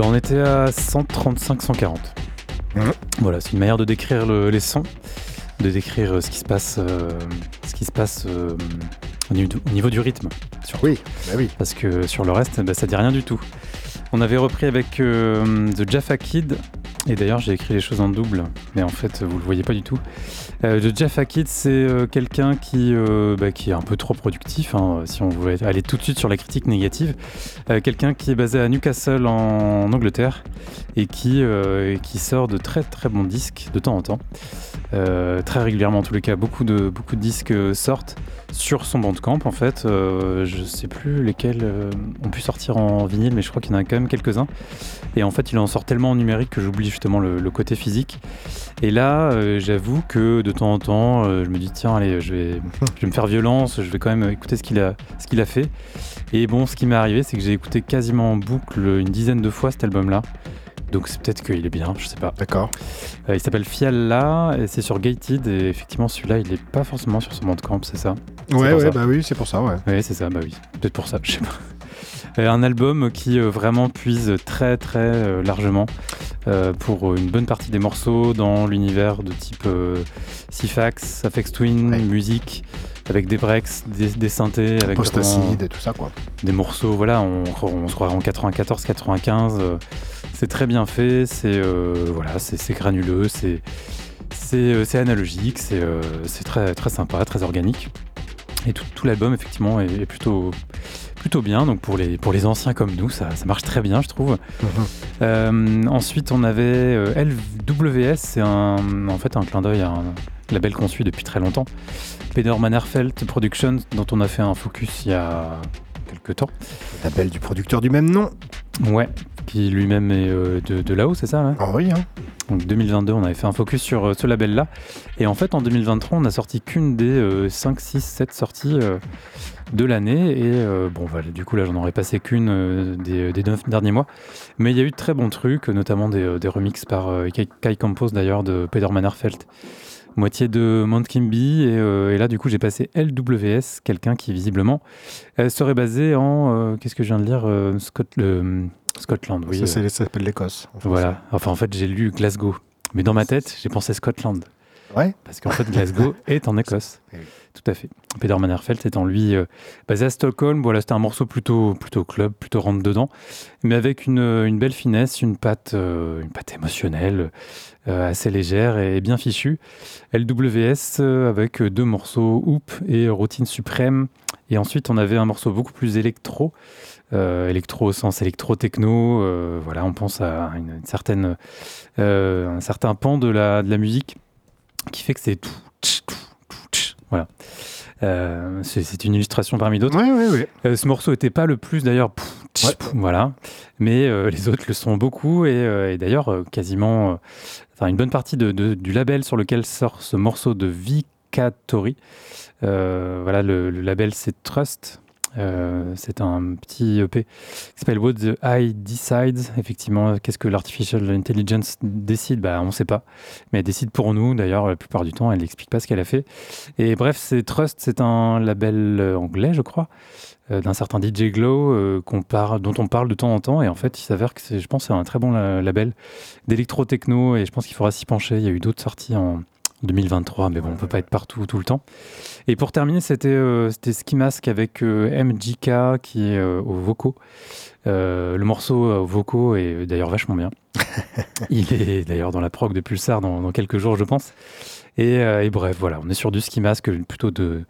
Ben, on était à 135-140.
Mhm.
Voilà, c'est une manière de décrire le- les sons, de décrire euh, ce qui se passe, euh, ce qui se passe euh, au, niveau du, au niveau du rythme. surtout.
Oui, bah oui.
Parce que sur le reste, bah, ça dit rien du tout. On avait repris avec euh, The Jaffa Kid, et d'ailleurs j'ai écrit les choses en double, mais en fait vous le voyez pas du tout. Euh, Jaffa Kid, c'est euh, quelqu'un qui, euh, bah, qui est un peu trop productif, hein, si on voulait aller tout de suite sur la critique négative. Euh, quelqu'un qui est basé à Newcastle en Angleterre et qui, qui sort de très très bons disques de temps en temps. Très régulièrement en tous les cas, beaucoup de, beaucoup de disques sortent sur son bandcamp en fait. Je sais plus lesquels ont pu sortir en vinyle, mais je crois qu'il y en a quand même quelques-uns. Et en fait, il en sort tellement en numérique que j'oublie justement le, le côté physique. Et là, euh, j'avoue que de temps en temps, euh, je me dis tiens, allez, je vais, je vais me faire violence, je vais quand même écouter ce qu'il a, ce qu'il a fait. Et bon, ce qui m'est arrivé, c'est que j'ai écouté quasiment en boucle une dizaine de fois cet album-là. Donc c'est peut-être qu'il est bien, je sais pas.
D'accord.
Euh, il s'appelle Fialla et c'est sur Gated et effectivement celui-là il est pas forcément sur son bandcamp, c'est ça?
Ouais, ouais,
ça.
bah oui, c'est pour ça, ouais.
Oui c'est ça, bah oui, peut-être pour ça, je sais pas. Euh, un album qui euh, vraiment puise très très euh, largement pour une bonne partie des morceaux dans l'univers de type Sifax, Afex Twin,
Ouais.
musique avec des breaks, des, des synthés, avec vraiment
et tout ça, quoi.
des morceaux, voilà, on, on se croirait en 94, 95. euh, c'est très bien fait, c'est euh, voilà, c'est granuleux, c'est euh, analogique, c'est c'est très très sympa, très organique. Et tout, tout l'album effectivement est, est plutôt plutôt bien. Donc pour les pour les anciens comme nous, ça, ça marche très bien, je trouve. Euh, ensuite, on avait euh, LWS, c'est un, en fait un clin d'œil à un label qu'on suit depuis très longtemps. Peter Mannerfeld Productions, dont on a fait un focus il y a quelques temps.
Label du producteur du même nom.
Ouais, qui lui-même est euh, de, de là-haut, c'est ça ouais
Ah oui, hein.
Donc 2022, on avait fait un focus sur ce label-là. Et en fait, en 2023, on n'a sorti qu'une des euh, 5, 6, 7 sorties de l'année. Et euh, bon, voilà, du coup, là, j'en aurais passé qu'une euh, des, des 9 derniers mois. Mais il y a eu de très bons trucs, notamment des, euh, des remixes par euh, Kai, Campos, d'ailleurs, de Peter Mannerfeld. Moitié de Mount Kimby. Et, euh, et là, du coup, j'ai passé LWS, quelqu'un qui, visiblement, euh, serait basé en. euh, Qu'est-ce que je viens de lire euh, Scot- euh, Scotland, oui.
ça,
euh,
ça s'appelle l'Écosse.
voilà. Enfin, en fait, j'ai lu Glasgow. Mais dans ma tête, j'ai pensé Scotland.
Ouais.
Parce qu'en fait, Glasgow est en Écosse.
Eh oui.
Tout à fait. Peter Mannerfeld étant lui euh, basé à Stockholm. Voilà, c'était un morceau plutôt, plutôt club, plutôt rentre dedans. Mais avec une, une belle finesse, une patte, euh, une patte émotionnelle, euh, assez légère et bien fichue. LWS avec deux morceaux, Hoop et Routine Suprême. Et ensuite, on avait un morceau beaucoup plus électro. Électro au sens électro-techno. voilà, on pense à une, une certaine, un certain pan de la, de la musique qui fait que c'est tout, tch, tout, tout, tch. Voilà. Euh, c'est une illustration parmi d'autres.
Ouais, ouais, ouais.
Euh, ce morceau était pas le plus d'ailleurs, voilà. Mais euh, les autres le sont beaucoup et, euh, et d'ailleurs quasiment, enfin une bonne partie de- de- du label sur lequel sort ce morceau de Vikatori. Euh, voilà, le, le label c'est Trust. Euh, c'est un petit EP qui s'appelle What the Eye Decides. Effectivement, qu'est-ce que l'artificial intelligence décide? Bah, on ne sait pas, mais elle décide pour nous. D'ailleurs, la plupart du temps, elle n'explique pas ce qu'elle a fait. Et bref, c'est Trust, c'est un label euh, anglais, je crois, euh, d'un certain DJ Glow dont on parle de temps en temps. Et en fait, il s'avère que je pense, c'est un très bon la- label d'électro-techno. Et je pense qu'il faudra s'y pencher. Il y a eu d'autres sorties en 2023, mais bon, on peut pas être partout tout le temps. Et pour terminer, c'était euh, c'était Ski Mask avec euh, MJK qui est euh, aux vocaux. Euh, le morceau euh, aux vocaux est d'ailleurs vachement bien. Il est d'ailleurs dans la prog de Pulsar dans, dans quelques jours, je pense. Et, euh, et bref, voilà, on est sur du ski mask plutôt de,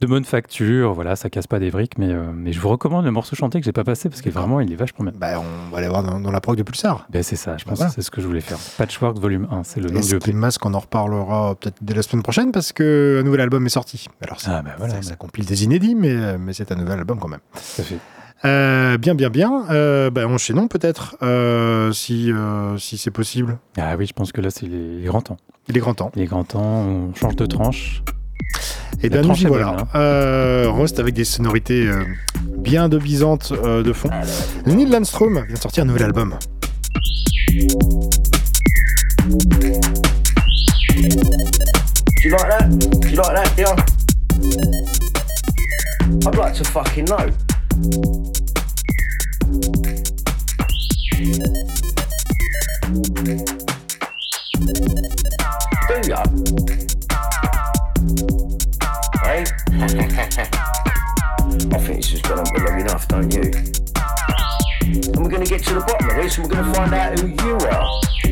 de bonne facture. Voilà, ça casse pas des briques, mais, euh, mais je vous recommande le morceau chanté que j'ai pas passé parce que vraiment il est vachement bien.
Bah, on va aller voir dans, dans la prog de Pulsar.
Ben, c'est ça, je
Bah,
pense
voilà.
que c'est ce que je voulais faire. Patchwork volume 1, c'est le nom
Et
du
Ski
EP.
Mask, on en reparlera peut-être dès la semaine prochaine parce que un nouvel album est sorti. Alors, ça,
Ah, ben voilà,
ça, ça compile des inédits, mais, mais c'est un nouvel album quand même.
tout à fait.
Euh, bien, bien, bien. Euh, bah, enchaînons peut-être, euh, si, euh, si c'est possible.
Ah oui, je pense que là, c'est les, les grands temps.
Il est grand temps.
Les grands temps, on change de tranche.
Et bien, nous
est
voilà.
bonne, hein.
Euh, on reste avec des sonorités euh, bien de bisantes euh, de fond. Neil Landstrom vient de sortir un nouvel album.
Do you we I think this is going to for long enough, don't you? And we're going to get to the bottom of this and we're going to find out who you are. Do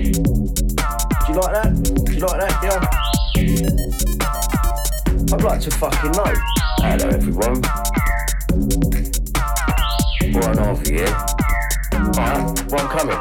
you like that? Do you like that, yeah? I'd like to fucking know. Hello, everyone. One over you. Uh-huh. One coming.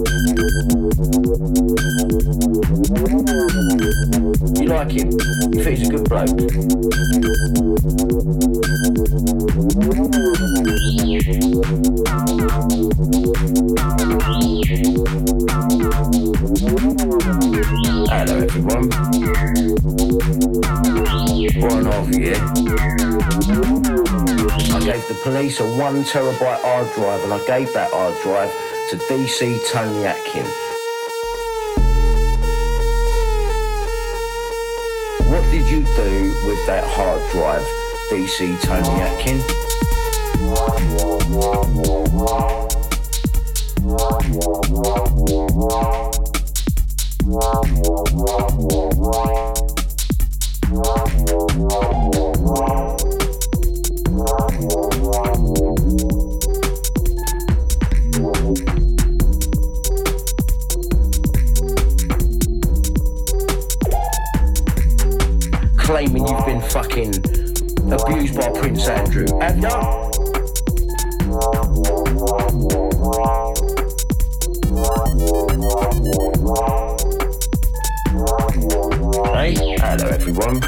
You like him? Think he's a good bloke? Hello everyone. Harvey here. I gave the police a one terabyte hard drive and I gave that hard drive to DC Tony Atkin. What did you do with that hard drive, DC Tony Atkin? Claiming you've been fucking abused by Prince Andrew. Have? Hey, hello everyone.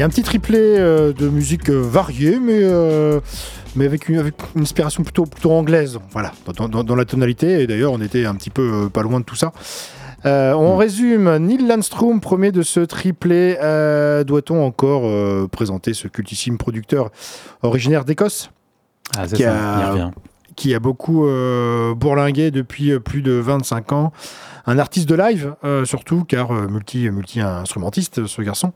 Et un petit triplé euh, de musique euh, variée, mais, euh, mais avec, une, avec une inspiration plutôt, plutôt anglaise, voilà, dans, dans- dans la tonalité. Et d'ailleurs, on était un petit peu pas loin de tout ça. Euh, on résume, Neil Landstrom, premier de ce triplé. Euh, Doit-on encore euh, présenter ce cultissime producteur originaire d'Écosse?
Ah, c'est
Qui qui a beaucoup bourlingué depuis plus de 25 ans. Un artiste de live, surtout, car multi, multi-instrumentiste, ce garçon.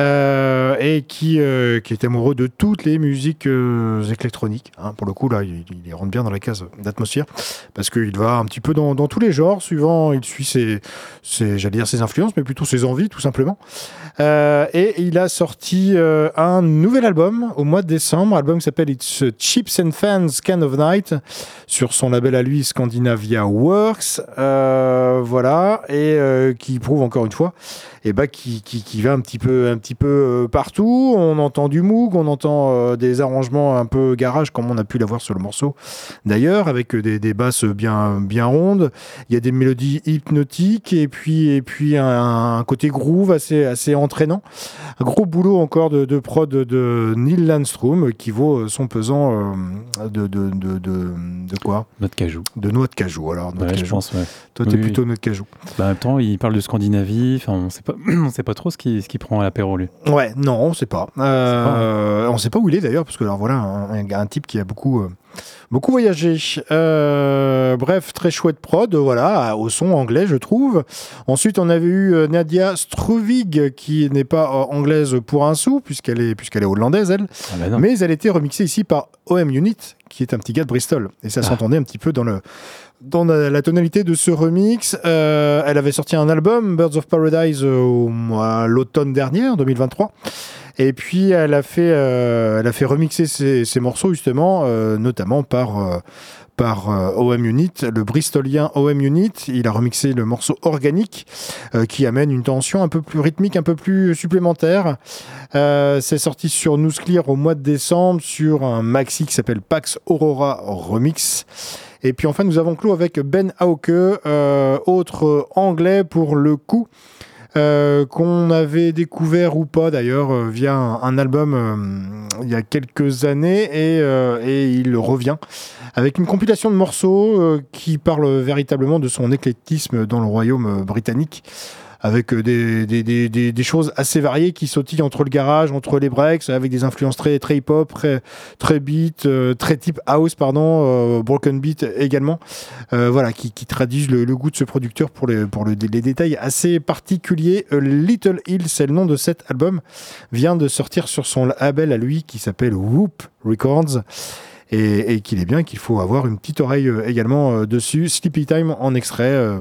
Euh, et qui, euh, qui est amoureux de toutes les musiques euh, électroniques. hein. pour le coup, là, il, il rentre bien dans la case d'atmosphère, parce qu'il va un petit peu dans, dans tous les genres, suivant, il suit ses, ses j'allais dire ses influences, mais plutôt ses envies, tout simplement. Euh, et il a sorti euh, un nouvel album au mois de décembre, album qui s'appelle It's Chips and Fans Kind of Night, sur son label à lui Scandinavia Works, euh, voilà, et qui prouve encore une fois, et bah qui, qui, qui va un petit peu, un petit peu euh, partout. On entend du Moog, on entend euh, des arrangements un peu garage comme on a pu l'avoir sur le morceau. D'ailleurs, avec euh, des, des basses bien, bien rondes, il y a des mélodies hypnotiques et puis, et puis un, un côté groove assez, assez entraînant. Un gros boulot encore de, de prod de Neil Landstrom qui vaut son pesant de, de, de, de, de quoi?
Notre cajou.
De noix de cajou. Alors, noix de
Ouais, je
cajou.
pense, ouais.
Toi, t'es
Oui,
plutôt noix de cajou.
Bah, en même temps, il parle de Scandinavie. Enfin, on sait pas, on sait pas trop ce qu'il ce qu'il prend à l'apéro, lui.
Ouais, non, on sait pas. Euh, on sait pas où il est d'ailleurs, parce que alors voilà, un, un type qui a beaucoup, euh, beaucoup voyagé. Euh, bref, très chouette prod, voilà, au son anglais, je trouve. Ensuite, on avait eu euh, Nadia Struvig, qui n'est pas anglaise pour un sou, puisqu'elle est, puisqu'elle est hollandaise, elle.
Ah bah.
Mais elle a été remixée ici par OM Unit, qui est un petit gars de Bristol. Et ça
Ah.
s'entendait un petit peu dans le dans la, tonalité de ce remix. Euh, elle avait sorti un album, Birds of Paradise, euh, l'automne dernier, en 2023. Et puis elle a fait, euh, elle a fait remixer ses, morceaux justement, euh, notamment par par OM Unit, le bristolien OM Unit. Il a remixé le morceau organique qui amène une tension un peu plus rythmique, un peu plus supplémentaire. C'est sorti sur Clear au mois de décembre sur un maxi qui s'appelle Pax Aurora Remix. Et puis enfin, nous avons clos avec Ben Hauke, euh, autre anglais pour le coup, euh, qu'on avait découvert ou pas d'ailleurs euh, via un, album euh, il y a quelques années et, euh, et il revient avec une compilation de morceaux qui parle véritablement de son éclectisme dans le royaume britannique avec euh, des, des, des, des, des choses assez variées qui sautillent entre le garage, entre les breaks, avec des influences très, très hip-hop, très, très beat, euh, très type house, pardon, euh, broken beat également, euh, voilà, qui, qui traduisent le, le goût de ce producteur pour les, pour le- les détails assez particuliers. Euh, Little Hill, c'est le nom de cet album, vient de sortir sur son label à lui qui s'appelle Whoop Records. Et, et qu'il est bien qu'il faut avoir une petite oreille euh, également euh, dessus. Sleepy Time en extrait, euh,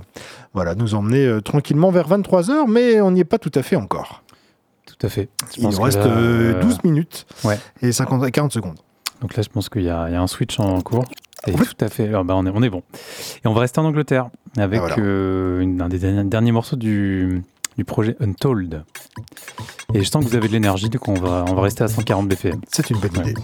voilà, nous emmener tranquillement vers 23h, mais on n'y est pas tout à fait encore.
Tout à fait. Je
Il nous reste
là,
euh,
euh,
12 minutes
Ouais.
et 50, 40 secondes.
Donc là, je pense qu'il y, a il y a un switch en cours. Et tout à fait. Ah bah, on, est, on est bon. Et on va rester en Angleterre avec
Ah, voilà.
euh, une- un des derniers, derniers morceaux du, du projet Untold. Et je sens que vous avez de l'énergie, donc on va, on va rester à 140 BPM.
C'est une bonne
Ouais.
idée.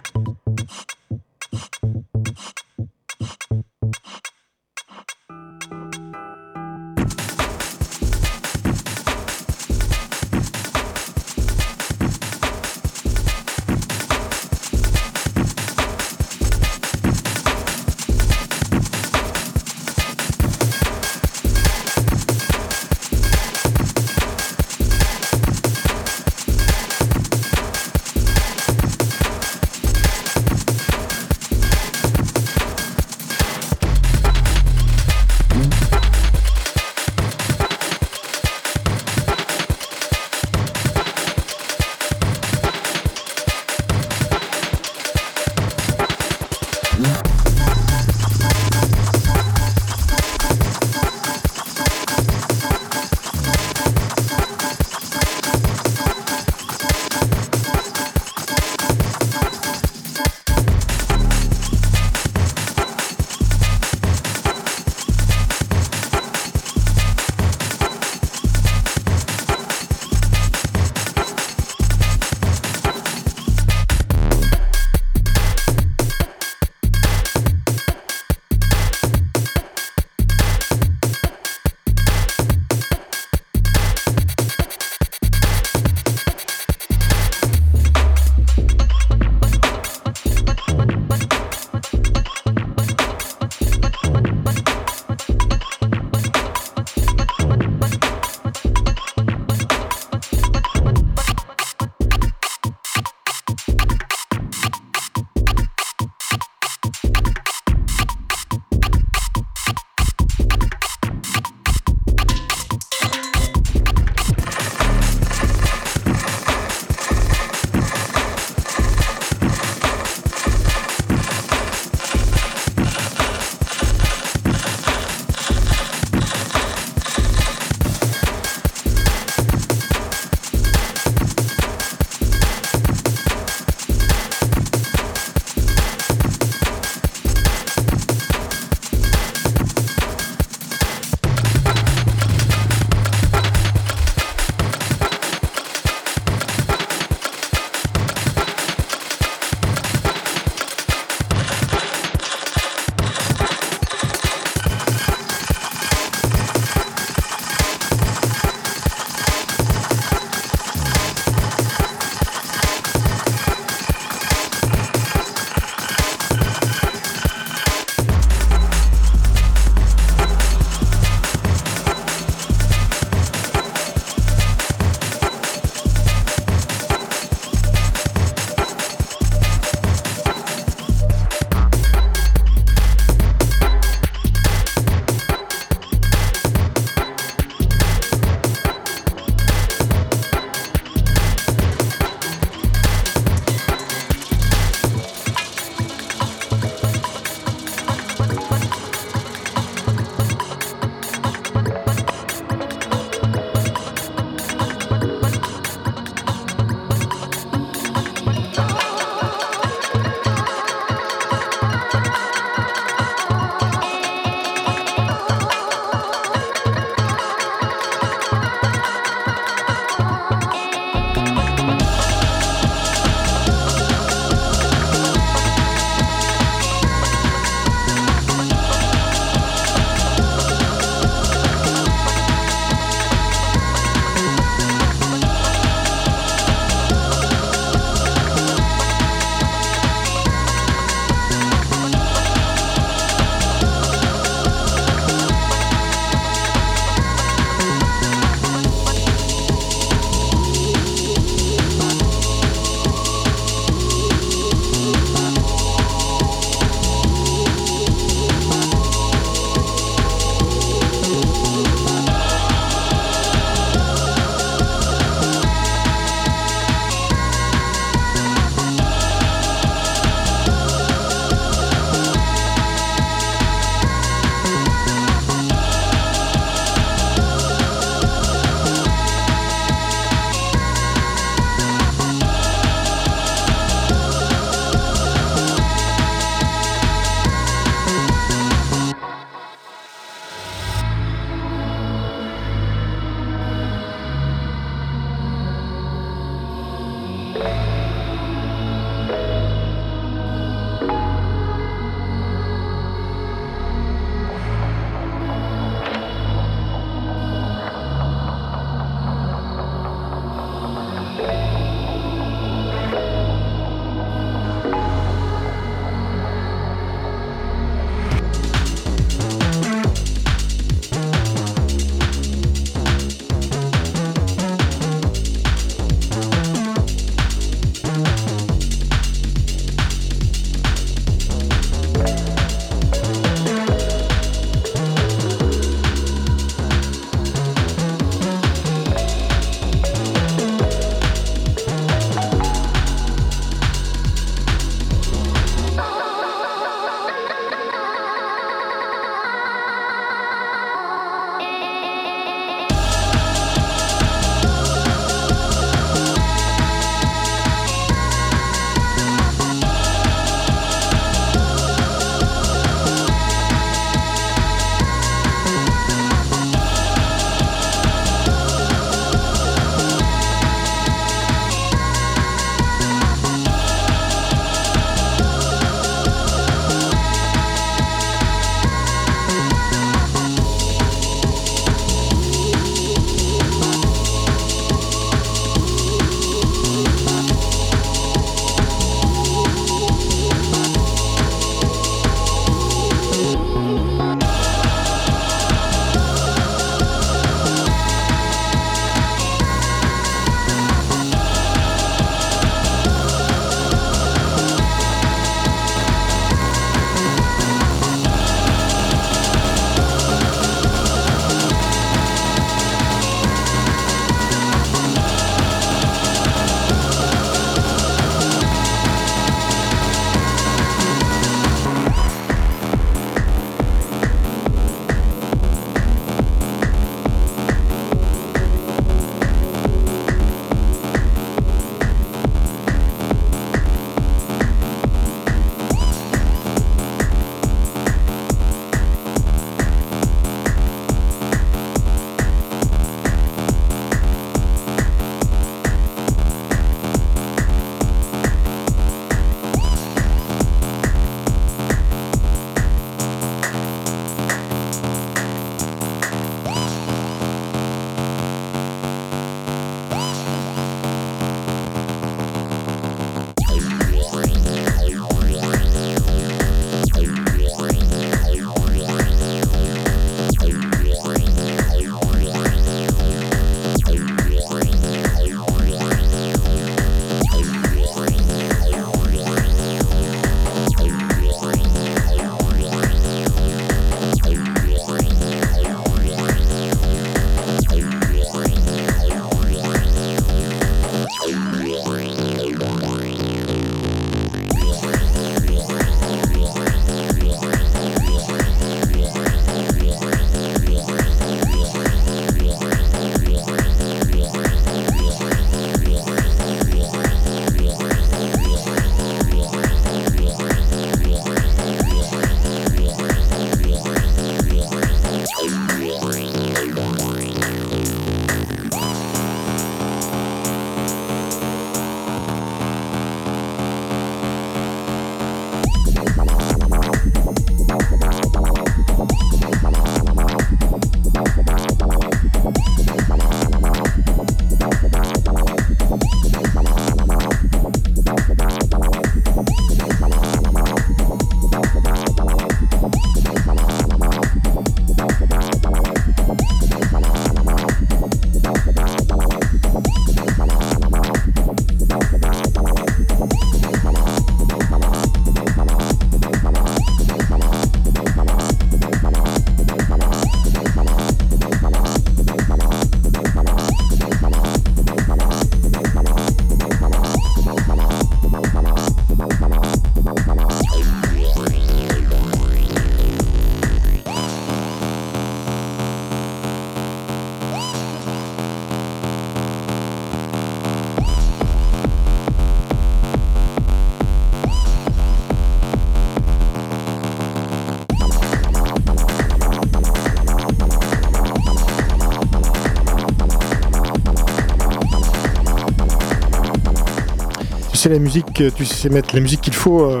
Sais la musique, tu sais mettre la musique qu'il faut. euh,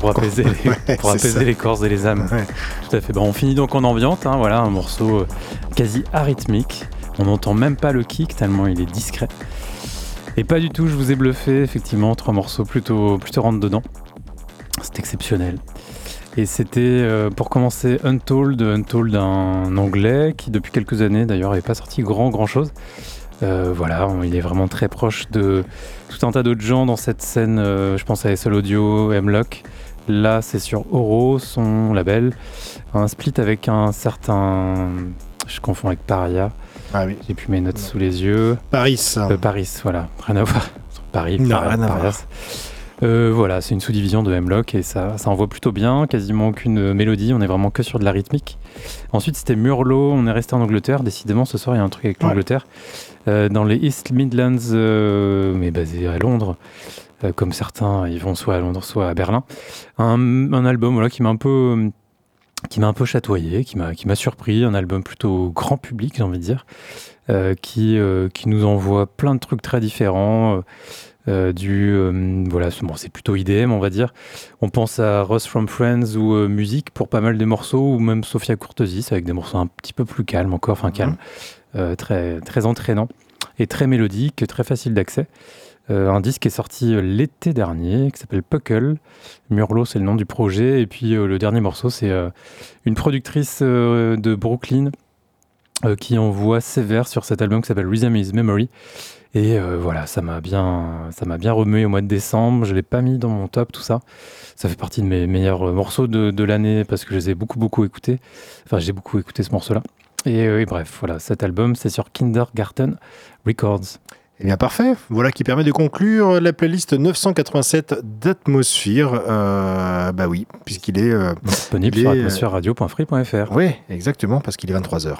Pour apaiser, les,
Ouais,
pour apaiser les corps et les âmes.
Ouais.
Tout à fait. Bon, on finit donc en ambiante. hein, voilà, un morceau euh, quasi arythmique. On n'entend même pas le kick tellement il est discret. Et pas du tout, je vous ai bluffé. Effectivement, trois morceaux plutôt, plutôt rentre dedans. C'est exceptionnel. Et c'était euh, pour commencer Untold, Untold un anglais qui depuis quelques années d'ailleurs n'avait pas sorti grand grand chose. Euh, voilà, il est vraiment très proche de tout un tas d'autres gens dans cette scène. euh, je pense à SL Audio, Hemlock. Là, c'est sur Oro, son label. Un split avec un certain. Je confonds avec Paria.
Ah oui.
J'ai plus mes notes sous les yeux.
Paris.
Euh, Paris, voilà. Rien à voir. Paris,
Non,
Paris,
rien à
Parias. Euh, voilà, c'est une sous-division de Hemlock et ça, ça envoie plutôt bien, quasiment aucune mélodie, on est vraiment que sur de la rythmique. Ensuite, c'était Murlo, on est resté en Angleterre, décidément ce soir il y a un truc avec
Ouais.
l'Angleterre. Euh, dans les East Midlands, euh, mais basé à Londres, comme certains, ils vont soit à Londres, soit à Berlin. Un, un album voilà, qui m'a un peu qui m'a un peu chatoyé, qui m'a qui m'a surpris, un album plutôt grand public, j'ai envie de dire, euh, qui euh, qui nous envoie plein de trucs très différents. Euh, du euh, voilà c'est- bon, c'est plutôt IDM on va dire. On pense à Ross from Friends ou euh, musique pour pas mal des morceaux ou même Sophia Courtesis avec des morceaux un petit peu plus calmes encore enfin calmes. Euh, très très entraînants et très mélodiques très facile d'accès. Un disque est sorti l'été dernier qui s'appelle Puckle. Murlo c'est le nom du projet. Et puis le dernier morceau c'est une productrice de Brooklyn qui envoie sévère sur cet album qui s'appelle Rhythm is Memory et euh, voilà, ça m'a bien, ça m'a bien remué au mois de décembre. Je l'ai pas mis dans mon top, tout ça. Ça fait partie de mes meilleurs euh, morceaux de, de l'année parce que je les ai beaucoup, beaucoup écoutés. Enfin, j'ai beaucoup écouté ce morceau-là. Et, euh, et bref, voilà, cet album, c'est sur Kindergarten Records.
Eh bien parfait, voilà qui permet de conclure la playlist 987 d'Atmosphère. Euh, bah oui, puisqu'il est... euh,
Disponible
Il
sur
est,
atmosphèreradio.free.fr.
Oui, exactement, parce qu'il est 23h.